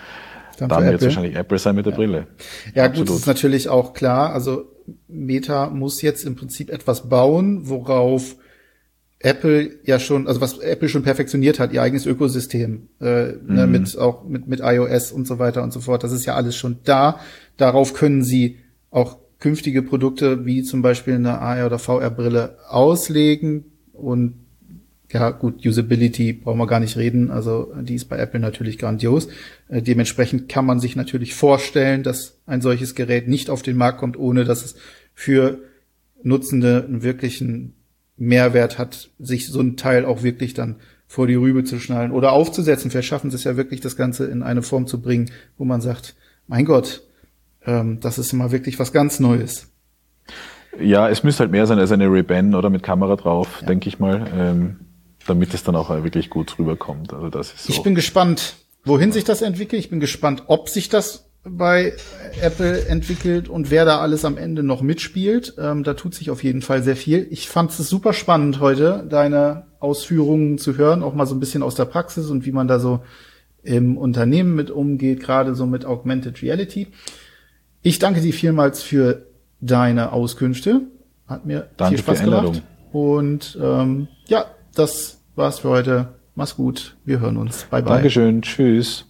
dann, dann wird es wahrscheinlich Apple sein mit der ja. Brille. Ja, absolut. gut, das ist natürlich auch klar. Also Meta muss jetzt im Prinzip etwas bauen, worauf Apple ja schon, also was Apple schon perfektioniert hat, ihr eigenes Ökosystem, äh, ne, mhm. ne, mit auch mit mit iOS und so weiter und so fort. Das ist ja alles schon da. Darauf können sie auch künftige Produkte wie zum Beispiel eine AR oder VR-Brille auslegen und ja, gut, Usability brauchen wir gar nicht reden. Also die ist bei Apple natürlich grandios. Äh, dementsprechend kann man sich natürlich vorstellen, dass ein solches Gerät nicht auf den Markt kommt, ohne dass es für Nutzende einen wirklichen Mehrwert hat, sich so ein Teil auch wirklich dann vor die Rübe zu schnallen oder aufzusetzen. Vielleicht schaffen es ja wirklich, das Ganze in eine Form zu bringen, wo man sagt, mein Gott, ähm, das ist mal wirklich was ganz Neues. Ja, es müsste halt mehr sein als eine Ray-Ban oder mit Kamera drauf, ja. denke ich mal, ähm, damit es dann auch wirklich gut rüberkommt. Also das ist so. Ich bin gespannt, wohin sich das entwickelt. Ich bin gespannt, ob sich das bei Apple entwickelt und wer da alles am Ende noch mitspielt. Ähm, da tut sich auf jeden Fall sehr viel. Ich fand es super spannend heute, deine Ausführungen zu hören, auch mal so ein bisschen aus der Praxis und wie man da so im Unternehmen mit umgeht, gerade so mit Augmented Reality. Ich danke dir vielmals für deine Auskünfte. Hat mir danke viel Spaß gemacht. Und ähm, ja, das war's für heute. Mach's gut. Wir hören uns. Bye bye. Dankeschön. Tschüss.